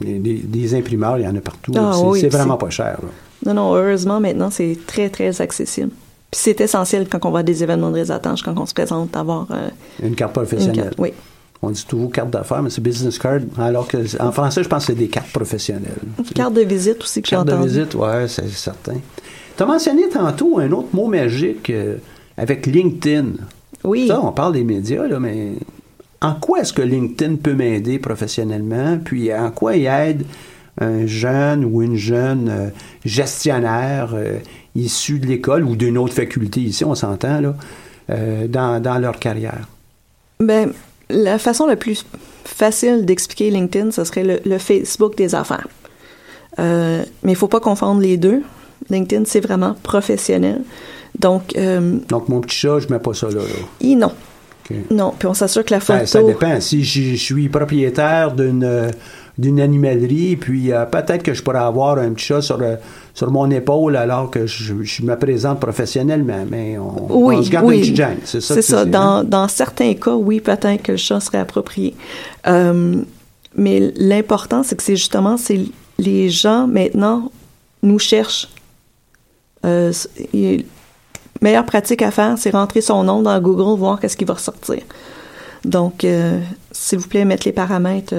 des, des, imprimeurs, il y en a partout. Ah c'est vraiment pas cher. Non, non, heureusement, maintenant, c'est très, très accessible. Puis c'est essentiel quand on va à des événements de réseautage, quand on se présente, d'avoir... Euh, une carte professionnelle. oui. On dit toujours carte d'affaires, mais c'est business card. Alors que en français, je pense que c'est des cartes professionnelles. Une carte de visite aussi que Carte de visite, oui, c'est certain. Tu as mentionné tantôt un autre mot magique euh, avec LinkedIn. Oui. Ça, on parle des médias, là, mais en quoi est-ce que LinkedIn peut m'aider professionnellement? Puis en quoi il aide un jeune ou une jeune euh, gestionnaire issus de l'école ou d'une autre faculté ici, on s'entend, là, euh, dans, dans, leur carrière? Ben, la façon la plus facile d'expliquer LinkedIn, ce serait le, Facebook des affaires. Euh, mais il faut pas confondre les deux. LinkedIn, c'est vraiment professionnel. Donc, euh, Donc, mon petit chat, je mets pas ça là. là. non. Non, puis on s'assure que la ben, photo... ça dépend. Si je suis propriétaire d'une d'une animalerie, puis euh, peut-être que je pourrais avoir un petit chat sur, sur mon épaule alors que je, me présente professionnellement, mais on, se garde oui. un petit c'est ça. C'est ça. Dans, hein? dans, certains cas, oui, peut-être que le chat serait approprié. Euh, mais l'important, c'est que c'est justement, c'est les gens maintenant nous cherchent. Euh, meilleure pratique à faire, c'est rentrer son nom dans Google, voir qu'est-ce qui va ressortir. Donc, s'il vous plaît, mettre les paramètres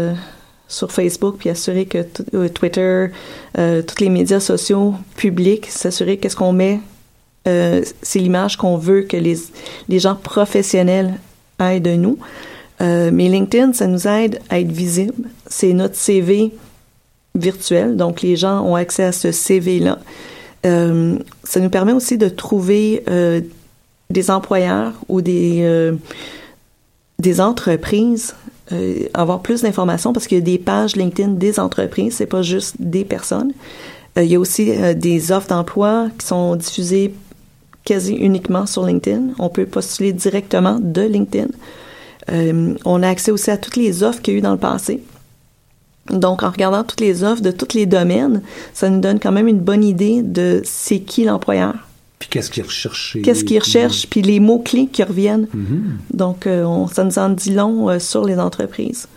sur Facebook, puis assurer que euh, Twitter, euh, tous les médias sociaux publics, s'assurer qu'est-ce qu'on met, euh, c'est l'image qu'on veut que les, gens professionnels aient de nous. mais LinkedIn, ça nous aide à être visible. C'est notre CV virtuel, donc les gens ont accès à ce CV-là. Ça nous permet aussi de trouver des employeurs ou des entreprises, euh, avoir plus d'informations parce qu'il y a des pages LinkedIn des entreprises, c'est pas juste des personnes. Euh, il y a aussi euh, des offres d'emploi qui sont diffusées quasi uniquement sur LinkedIn. On peut postuler directement de LinkedIn. On a accès aussi à toutes les offres qu'il y a eu dans le passé. Donc, en regardant toutes les offres de tous les domaines, ça nous donne quand même une bonne idée de c'est qui l'employeur. Puis qu'est-ce qu'ils recherchent? Qu'est-ce qu'ils recherchent, puis les mots-clés qui reviennent. Mhm. Donc, euh, on- ça nous en dit long euh, sur les entreprises.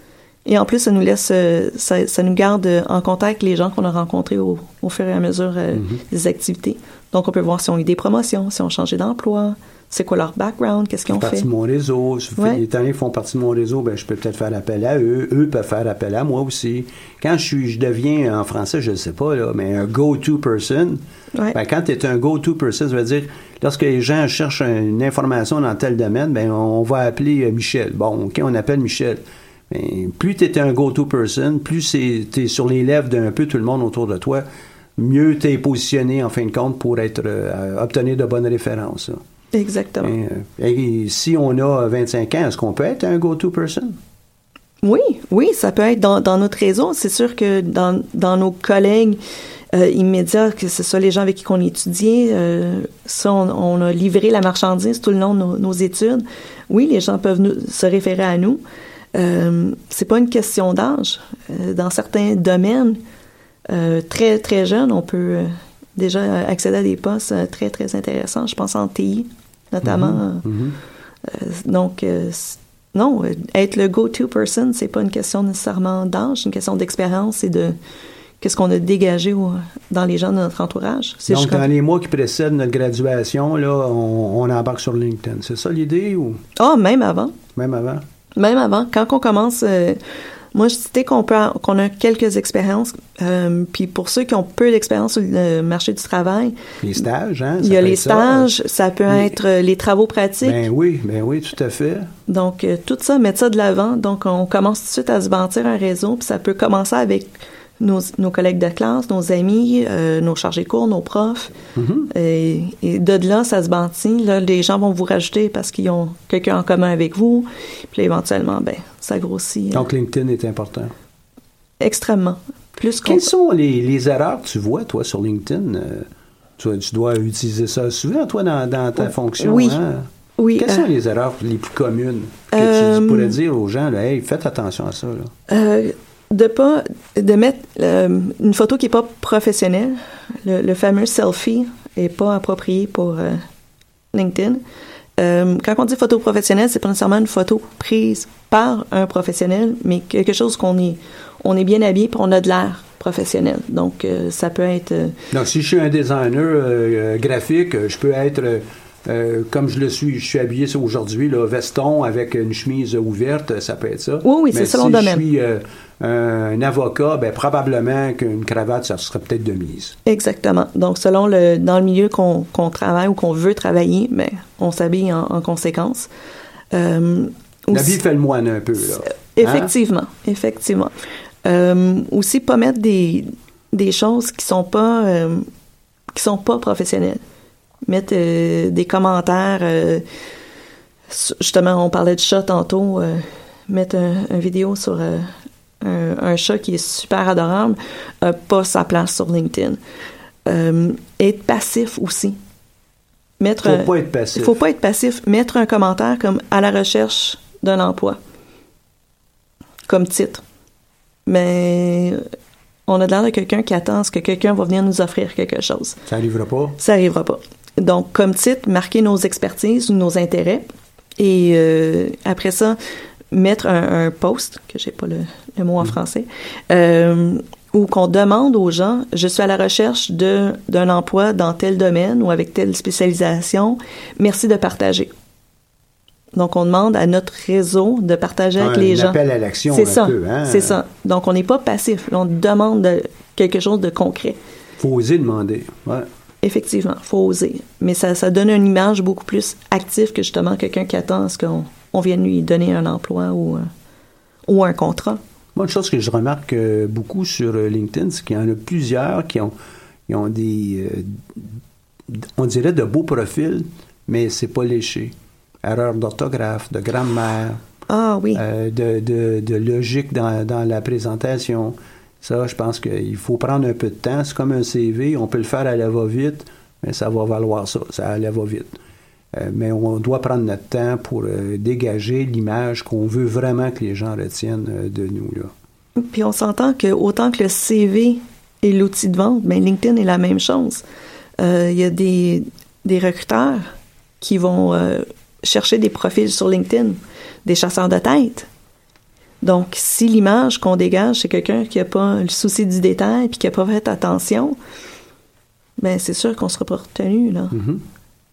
Et en plus, ça nous laisse, euh, ça, ça nous garde en contact les gens qu'on a rencontrés au, au fur et à mesure Mhm. des activités. Donc, on peut voir si on a eu des promotions, si on a changé d'emploi, c'est quoi leur background, qu'est-ce qu'ils ont partie fait? de mon réseau. Si Ouais. les ils font partie de mon réseau, ben, je peux peut-être faire appel à eux. Eux peuvent faire appel à moi aussi. Quand je suis, je deviens, en français, je ne sais pas, là, mais un go-to person, Ouais. ben, quand tu es un go-to person, ça veut dire, lorsque les gens cherchent une information dans tel domaine, ben, on va appeler euh, Michel. Bon, OK, on appelle Michel. Ben, plus tu es un go-to person, plus tu es sur les lèvres d'un peu tout le monde autour de toi, mieux tu es positionné, en fin de compte, pour être euh, obtenir de bonnes références. là. Exactement. Et, et si on a 25 ans, est-ce qu'on peut être un go-to person? Oui, oui, ça peut être dans, dans notre réseau. C'est sûr que dans, dans nos collègues euh, immédiats, que ce soit les gens avec qui on étudiait, euh, ça, on, on a livré la marchandise tout le long de nos, nos études. Oui, les gens peuvent nous, se référer à nous. Euh, c'est pas une question d'âge. Euh, dans certains domaines, euh, très très jeunes, on peut euh, déjà accéder à des postes euh, très très intéressants. Je pense en TI notamment. Mhm. Euh, donc, euh, non, euh, être le go-to person, c'est pas une question nécessairement d'âge, c'est une question d'expérience et de qu'est-ce qu'on a dégagé au- dans les gens de notre entourage. Donc, dans les mois qui précèdent notre graduation, là, on, on embarque sur LinkedIn. C'est ça l'idée ou? Ah, même avant. même avant? Même avant, quand on commence, euh, moi je citais qu'on peut, qu'on a quelques expériences, euh, puis pour ceux qui ont peu d'expérience sur le marché du travail, Les stages, hein? il y a les ça. stages, ça peut être euh, les travaux pratiques, Ben oui, ben oui, tout à fait. Donc, euh, tout ça, mettre ça de l'avant. Donc, on commence tout de suite à se bâtir un réseau. Puis ça peut commencer avec nos, nos collègues de classe, nos amis, euh, nos chargés de cours, nos profs. Mhm. et, et de là, ça se bâtit. Là, les gens vont vous rajouter parce qu'ils ont quelqu'un en commun avec vous. Puis éventuellement, ben, ça grossit euh, Donc, LinkedIn est important. extrêmement. Plus. Quelles sont les, les erreurs que tu vois, toi, sur LinkedIn? Euh, tu, tu dois utiliser ça souvent, toi, dans, dans ta fonction. Oui. hein? Oui. Quelles euh, sont les erreurs les plus communes que Euh, tu pourrais dire aux gens? Là, hey, faites attention à ça. Là? Euh, de pas de mettre euh, une photo qui est pas professionnelle, le, fameux selfie est pas approprié pour euh, LinkedIn. Euh, quand on dit photo professionnelle, c'est pas nécessairement une photo prise par un professionnel, mais quelque chose qu'on est bien habillé pour on a de l'air professionnel. Donc ça peut être Donc, si je suis un designer graphique, je peux être, euh, comme je le suis, je suis habillé aujourd'hui, là, veston avec une chemise ouverte, ça peut être ça. Oui, oui, c'est selon si le je domaine. suis euh, un avocat, ben, probablement qu'une cravate, ça serait peut-être de mise. Exactement. Donc, selon le dans le milieu qu'on travaille ou qu'on veut travailler, mais on s'habille en, en conséquence. Euh, La vie fait le moine un peu, là. Hein? Effectivement, effectivement. Aussi, pas mettre des, des choses qui sont pas qui sont pas professionnelles. Mettre euh, des commentaires. euh, justement, on parlait de chat tantôt. euh, mettre un, un vidéo sur un, un chat qui est super adorable, pas sa place sur LinkedIn. Être passif aussi. Mettre Faut pas être passif. Il faut pas être passif. Mettre un commentaire comme à la recherche d'un emploi comme titre. Mais on a l'air de quelqu'un qui attend à ce que quelqu'un va venir nous offrir quelque chose. Ça n'arrivera pas. Ça n'arrivera pas. Donc, comme titre, marquer nos expertises ou nos intérêts. Et euh, après ça, mettre un, un post, que j'ai pas le, le mot en français, euh, où qu'on demande aux gens, je suis à la recherche de d'un emploi dans tel domaine ou avec telle spécialisation. Merci de partager. Donc, on demande à notre réseau de partager avec les gens. appel à l'action, C'est ça. hein? C'est ça. Donc, on n'est pas passif. On demande de- quelque chose de concret. faut oser demander. Ouais. Effectivement, faut oser. Mais ça, ça donne une image beaucoup plus active que justement quelqu'un qui attend à ce qu'on on vienne lui donner un emploi ou, euh, ou un contrat. Moi, une chose que je remarque euh, beaucoup sur euh, LinkedIn, c'est qu'il y en a plusieurs qui ont, qui ont des, euh, on dirait de beaux profils, mais c'est pas léché. Erreur d'orthographe, de grammaire, Ah oui. de, de, de logique dans, dans la présentation. Ça, je pense qu'il faut prendre un peu de temps. C'est comme un CV, on peut le faire à la va-vite, mais ça va valoir ça, ça à la va-vite. Euh, mais on doit prendre notre temps pour euh, dégager l'image qu'on veut vraiment que les gens retiennent euh, de nous. Là. Puis on s'entend que autant que le CV est l'outil de vente, mais LinkedIn est la même chose. Il y a des, des recruteurs qui vont chercher des profils sur LinkedIn, des chasseurs de tête. Donc, si l'image qu'on dégage, c'est quelqu'un qui n'a pas le souci du détail puis qui n'a pas fait attention, ben c'est sûr qu'on sera pas retenu, là. Mhm.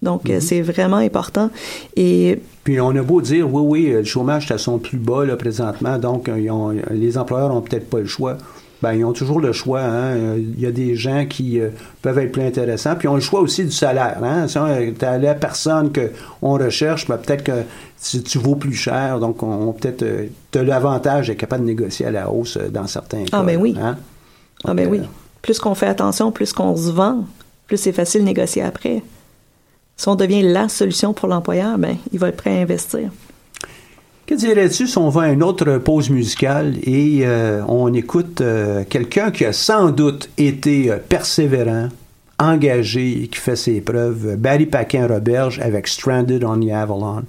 Donc, euh, c'est vraiment important. Et Puis on a beau dire, oui, oui, le chômage est à son plus bas là, présentement, donc euh, ils ont- les employeurs n'ont peut-être pas le choix. Ben, ils ont toujours le choix. Hein. Il y a des gens qui euh, peuvent être plus intéressants. Puis ils ont le choix aussi du salaire. Hein. Si tu as la personne qu'on recherche, ben, peut-être que tu, tu vaux plus cher. Donc, on, on peut-être euh, t'as l'avantage d'être capable de négocier à la hausse euh, dans certains cas. Ah, ben oui. hein. Ah ben oui. euh, Plus qu'on fait attention, plus qu'on se vend, plus c'est facile de négocier après. Si on devient la solution pour l'employeur, ben il va être prêt à investir. Que dirais-tu si on va à une autre pause musicale et euh, on écoute euh, quelqu'un qui a sans doute été euh, persévérant, engagé et qui fait ses preuves, Barry Paquin-Roberge avec Stranded on the Avalon?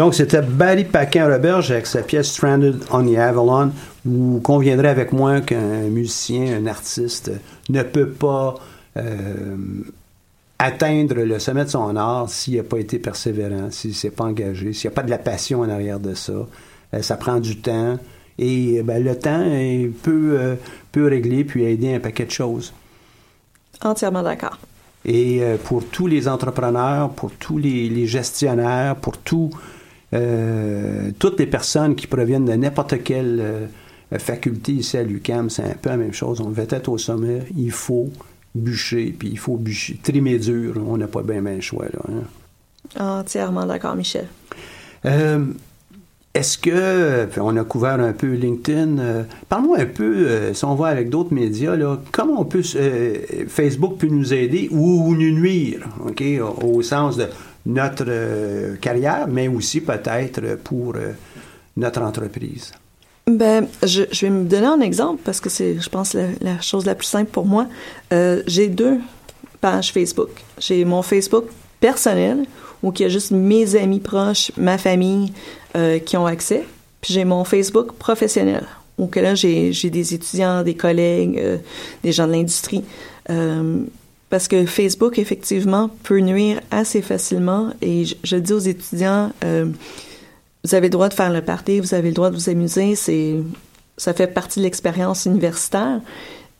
Donc, c'était Barry Paquin-Roberge avec sa pièce Stranded on the Avalon. Vous conviendrez avec moi qu'un musicien, un artiste, ne peut pas euh, atteindre le sommet de son art s'il n'a pas été persévérant, s'il ne s'est pas engagé, s'il n'y a pas de la passion en arrière de ça. Euh, ça prend du temps. Et ben, le temps peut, euh, peut régler puis aider un paquet de choses. Entièrement d'accord. Et pour tous les entrepreneurs, pour tous les, gestionnaires, pour tous toutes les personnes qui proviennent de n'importe quelle faculté ici à l'UCAM, c'est un peu la même chose. On veut être au sommet, il faut bûcher, puis il faut bûcher, trimer dur. On n'a pas bien, bien le choix. Là, hein. Entièrement d'accord, Michel. Euh, est-ce que, on a couvert un peu LinkedIn, euh, parle-moi un peu, euh, si on va avec d'autres médias, là, comment on peut, Facebook peut nous aider ou nous nuire, OK, au, sens de notre carrière, mais aussi peut-être pour notre entreprise? Ben, je, vais me donner un exemple parce que c'est, je pense, la, chose la plus simple pour moi. Euh, j'ai deux pages Facebook. J'ai mon Facebook personnel où il y a juste mes amis proches, ma famille euh, qui ont accès. Puis j'ai mon Facebook professionnel où que là j'ai, des étudiants, des collègues, euh, des gens de l'industrie. Parce que Facebook effectivement peut nuire assez facilement et je, dis aux étudiants euh, vous avez le droit de faire le party, vous avez le droit de vous amuser, c'est ça fait partie de l'expérience universitaire.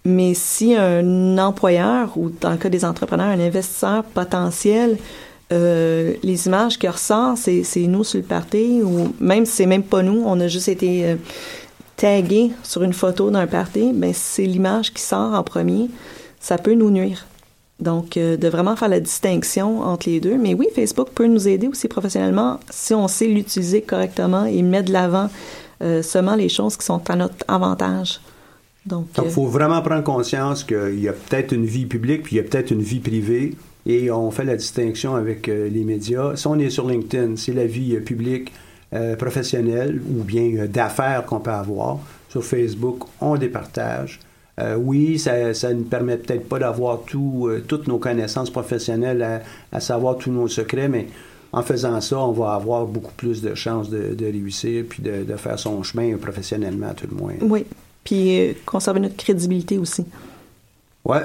Mais si un employeur ou dans le cas des entrepreneurs, un investisseur potentiel, euh, les images qui ressortent, c'est, c'est nous sur le party ou même si c'est même pas nous, on a juste été euh, tagués sur une photo d'un party, ben c'est l'image qui sort en premier, ça peut nous nuire. Donc, euh, de vraiment faire la distinction entre les deux. Mais oui, Facebook peut nous aider aussi professionnellement si on sait l'utiliser correctement et mettre de l'avant euh, seulement les choses qui sont à notre avantage. Donc, il faut vraiment prendre conscience qu'il y a peut-être une vie publique, puis il y a peut-être une vie privée, et on fait la distinction avec euh, les médias. Si on est sur LinkedIn, c'est la vie publique, professionnelle ou bien d'affaires qu'on peut avoir. Sur Facebook, on départage. Euh, oui, ça, ça ne permet peut-être pas d'avoir tout, euh, toutes nos connaissances professionnelles, à, savoir tous nos secrets, mais en faisant ça, on va avoir beaucoup plus de chances de, réussir puis de, de, faire son chemin professionnellement, tout le moins. Oui, puis euh, conserver notre crédibilité aussi. Oui,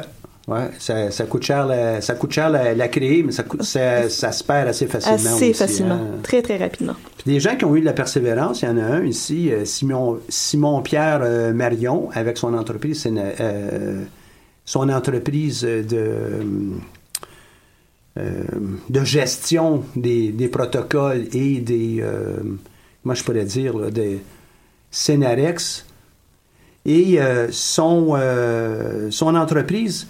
Ouais, ça, ça, coûte cher, la, ça coûte cher la, créer, mais ça, ça, ça, se perd assez facilement. Assez facilement, hein. très très rapidement. Puis des gens qui ont eu de la persévérance, il y en a un ici, euh, Simon, Simon Pierre euh, Marion, avec son entreprise, euh, son entreprise de de gestion des, des, protocoles et des, moi je pourrais dire, des Scénarex. Et son, son entreprise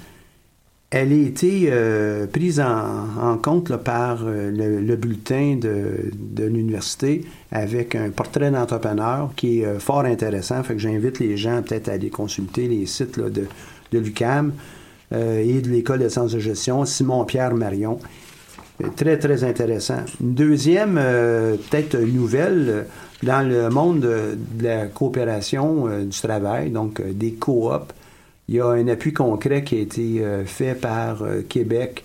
elle a été euh, prise en, compte par euh, le, bulletin de, l'université avec un portrait d'entrepreneur qui est euh, fort intéressant. Fait j'invite les gens peut-être à aller consulter les sites de, de l'UCAM et de l'École de sciences de gestion, Simon-Pierre Marion. Très, très intéressant. Une deuxième, peut-être nouvelle, dans le monde de, la coopération du travail, donc des coops, il y a un appui concret qui a été euh, fait par euh, Québec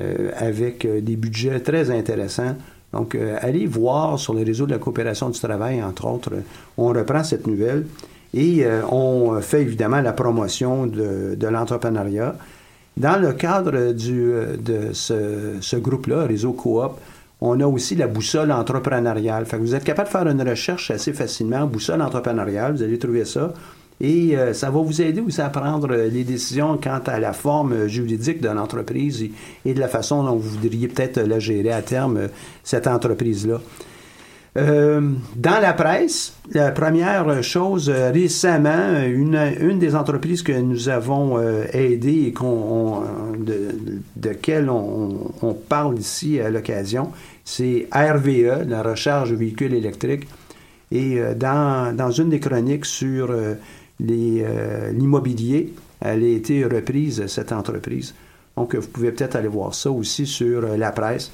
euh, avec des budgets très intéressants. Donc, allez voir sur les réseaux de la coopération du travail, entre autres, on reprend cette nouvelle et on fait évidemment la promotion de, l'entrepreneuriat. Dans le cadre du, de ce, ce groupe-là, Réseau Coop, on a aussi la boussole entrepreneuriale. Fait que vous êtes capable de faire une recherche assez facilement, boussole entrepreneuriale, vous allez trouver ça. Et euh, ça va vous aider aussi à prendre euh, les décisions quant à la forme juridique de l'entreprise et, de la façon dont vous voudriez peut-être la gérer à terme, euh, cette entreprise-là. dans la presse, la première chose, récemment, une, une, des entreprises que nous avons aidées et qu'on, de, de quelle on, on, parle ici à l'occasion, c'est RVE, la recharge de véhicules électriques. Et dans, dans une des chroniques sur euh, l'immobilier. elle a été reprise, cette entreprise. Donc, vous pouvez peut-être aller voir ça aussi sur euh, la presse.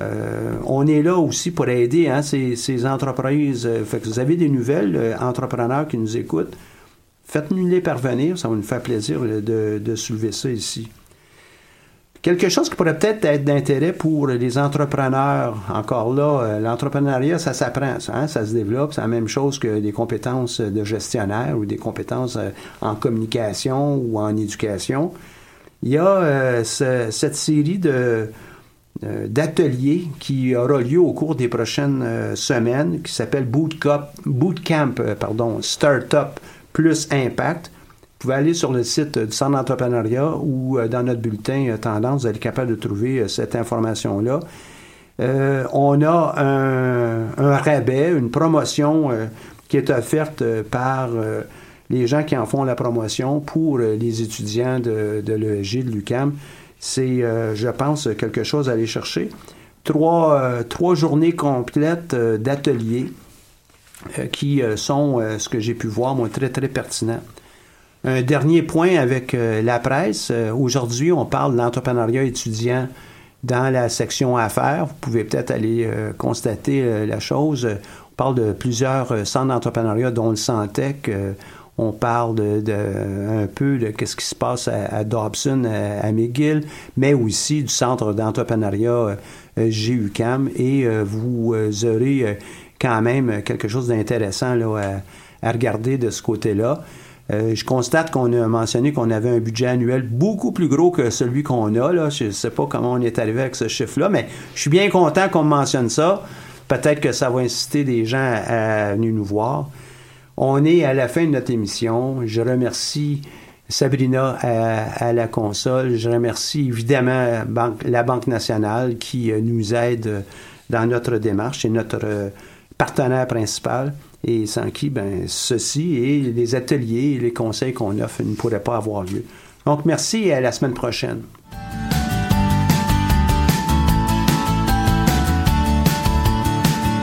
Euh, on est là aussi pour aider hein, ces, entreprises. Fait que vous avez des nouvelles entrepreneurs qui nous écoutent. Faites-nous les parvenir, ça va nous faire plaisir de soulever ça ici. Quelque chose qui pourrait peut-être être d'intérêt pour les entrepreneurs. Encore là, euh, l'entrepreneuriat, ça s'apprend, ça, hein, ça se développe. C'est la même chose que des compétences de gestionnaire ou des compétences euh, en communication ou en éducation. Il y a euh, cette série de d'ateliers qui aura lieu au cours des prochaines semaines, qui s'appelle Bootcamp, Bootcamp pardon, Startup plus Impact pouvez aller sur le site du Centre d'entrepreneuriat ou euh, dans notre bulletin euh, Tendance, vous allez être capable de trouver euh, cette information-là. on a un, rabais, une promotion qui est offerte par les gens qui en font la promotion pour les étudiants de, de l'ESG, de l'UCAM. C'est, je pense, quelque chose à aller chercher. Trois, trois journées complètes d'ateliers qui sont, ce que j'ai pu voir, moi, très, très pertinents. Un dernier point avec euh, la presse. Euh, aujourd'hui, on parle de l'entrepreneuriat étudiant dans la section affaires. Vous pouvez peut-être aller euh, constater la chose. On parle de plusieurs centres d'entrepreneuriat, dont le Santec. on parle de, un peu de ce qui se passe à, Dobson, à, McGill, mais aussi du centre d'entrepreneuriat GUCAM. Et vous aurez quand même quelque chose d'intéressant à regarder de ce côté-là. Euh, je constate qu'on a mentionné qu'on avait un budget annuel beaucoup plus gros que celui qu'on a. Là. Je ne sais pas comment on est arrivé avec ce chiffre-là, mais je suis bien content qu'on mentionne ça. Peut-être que ça va inciter des gens à, venir nous voir. On est à la fin de notre émission. Je remercie Sabrina à, la console. Je remercie évidemment la Banque nationale qui euh, nous aide dans notre démarche. C'est notre euh, partenaire principal et sans qui, ben, ceci et les ateliers et les conseils qu'on offre ne pourraient pas avoir lieu. Donc, merci et à la semaine prochaine.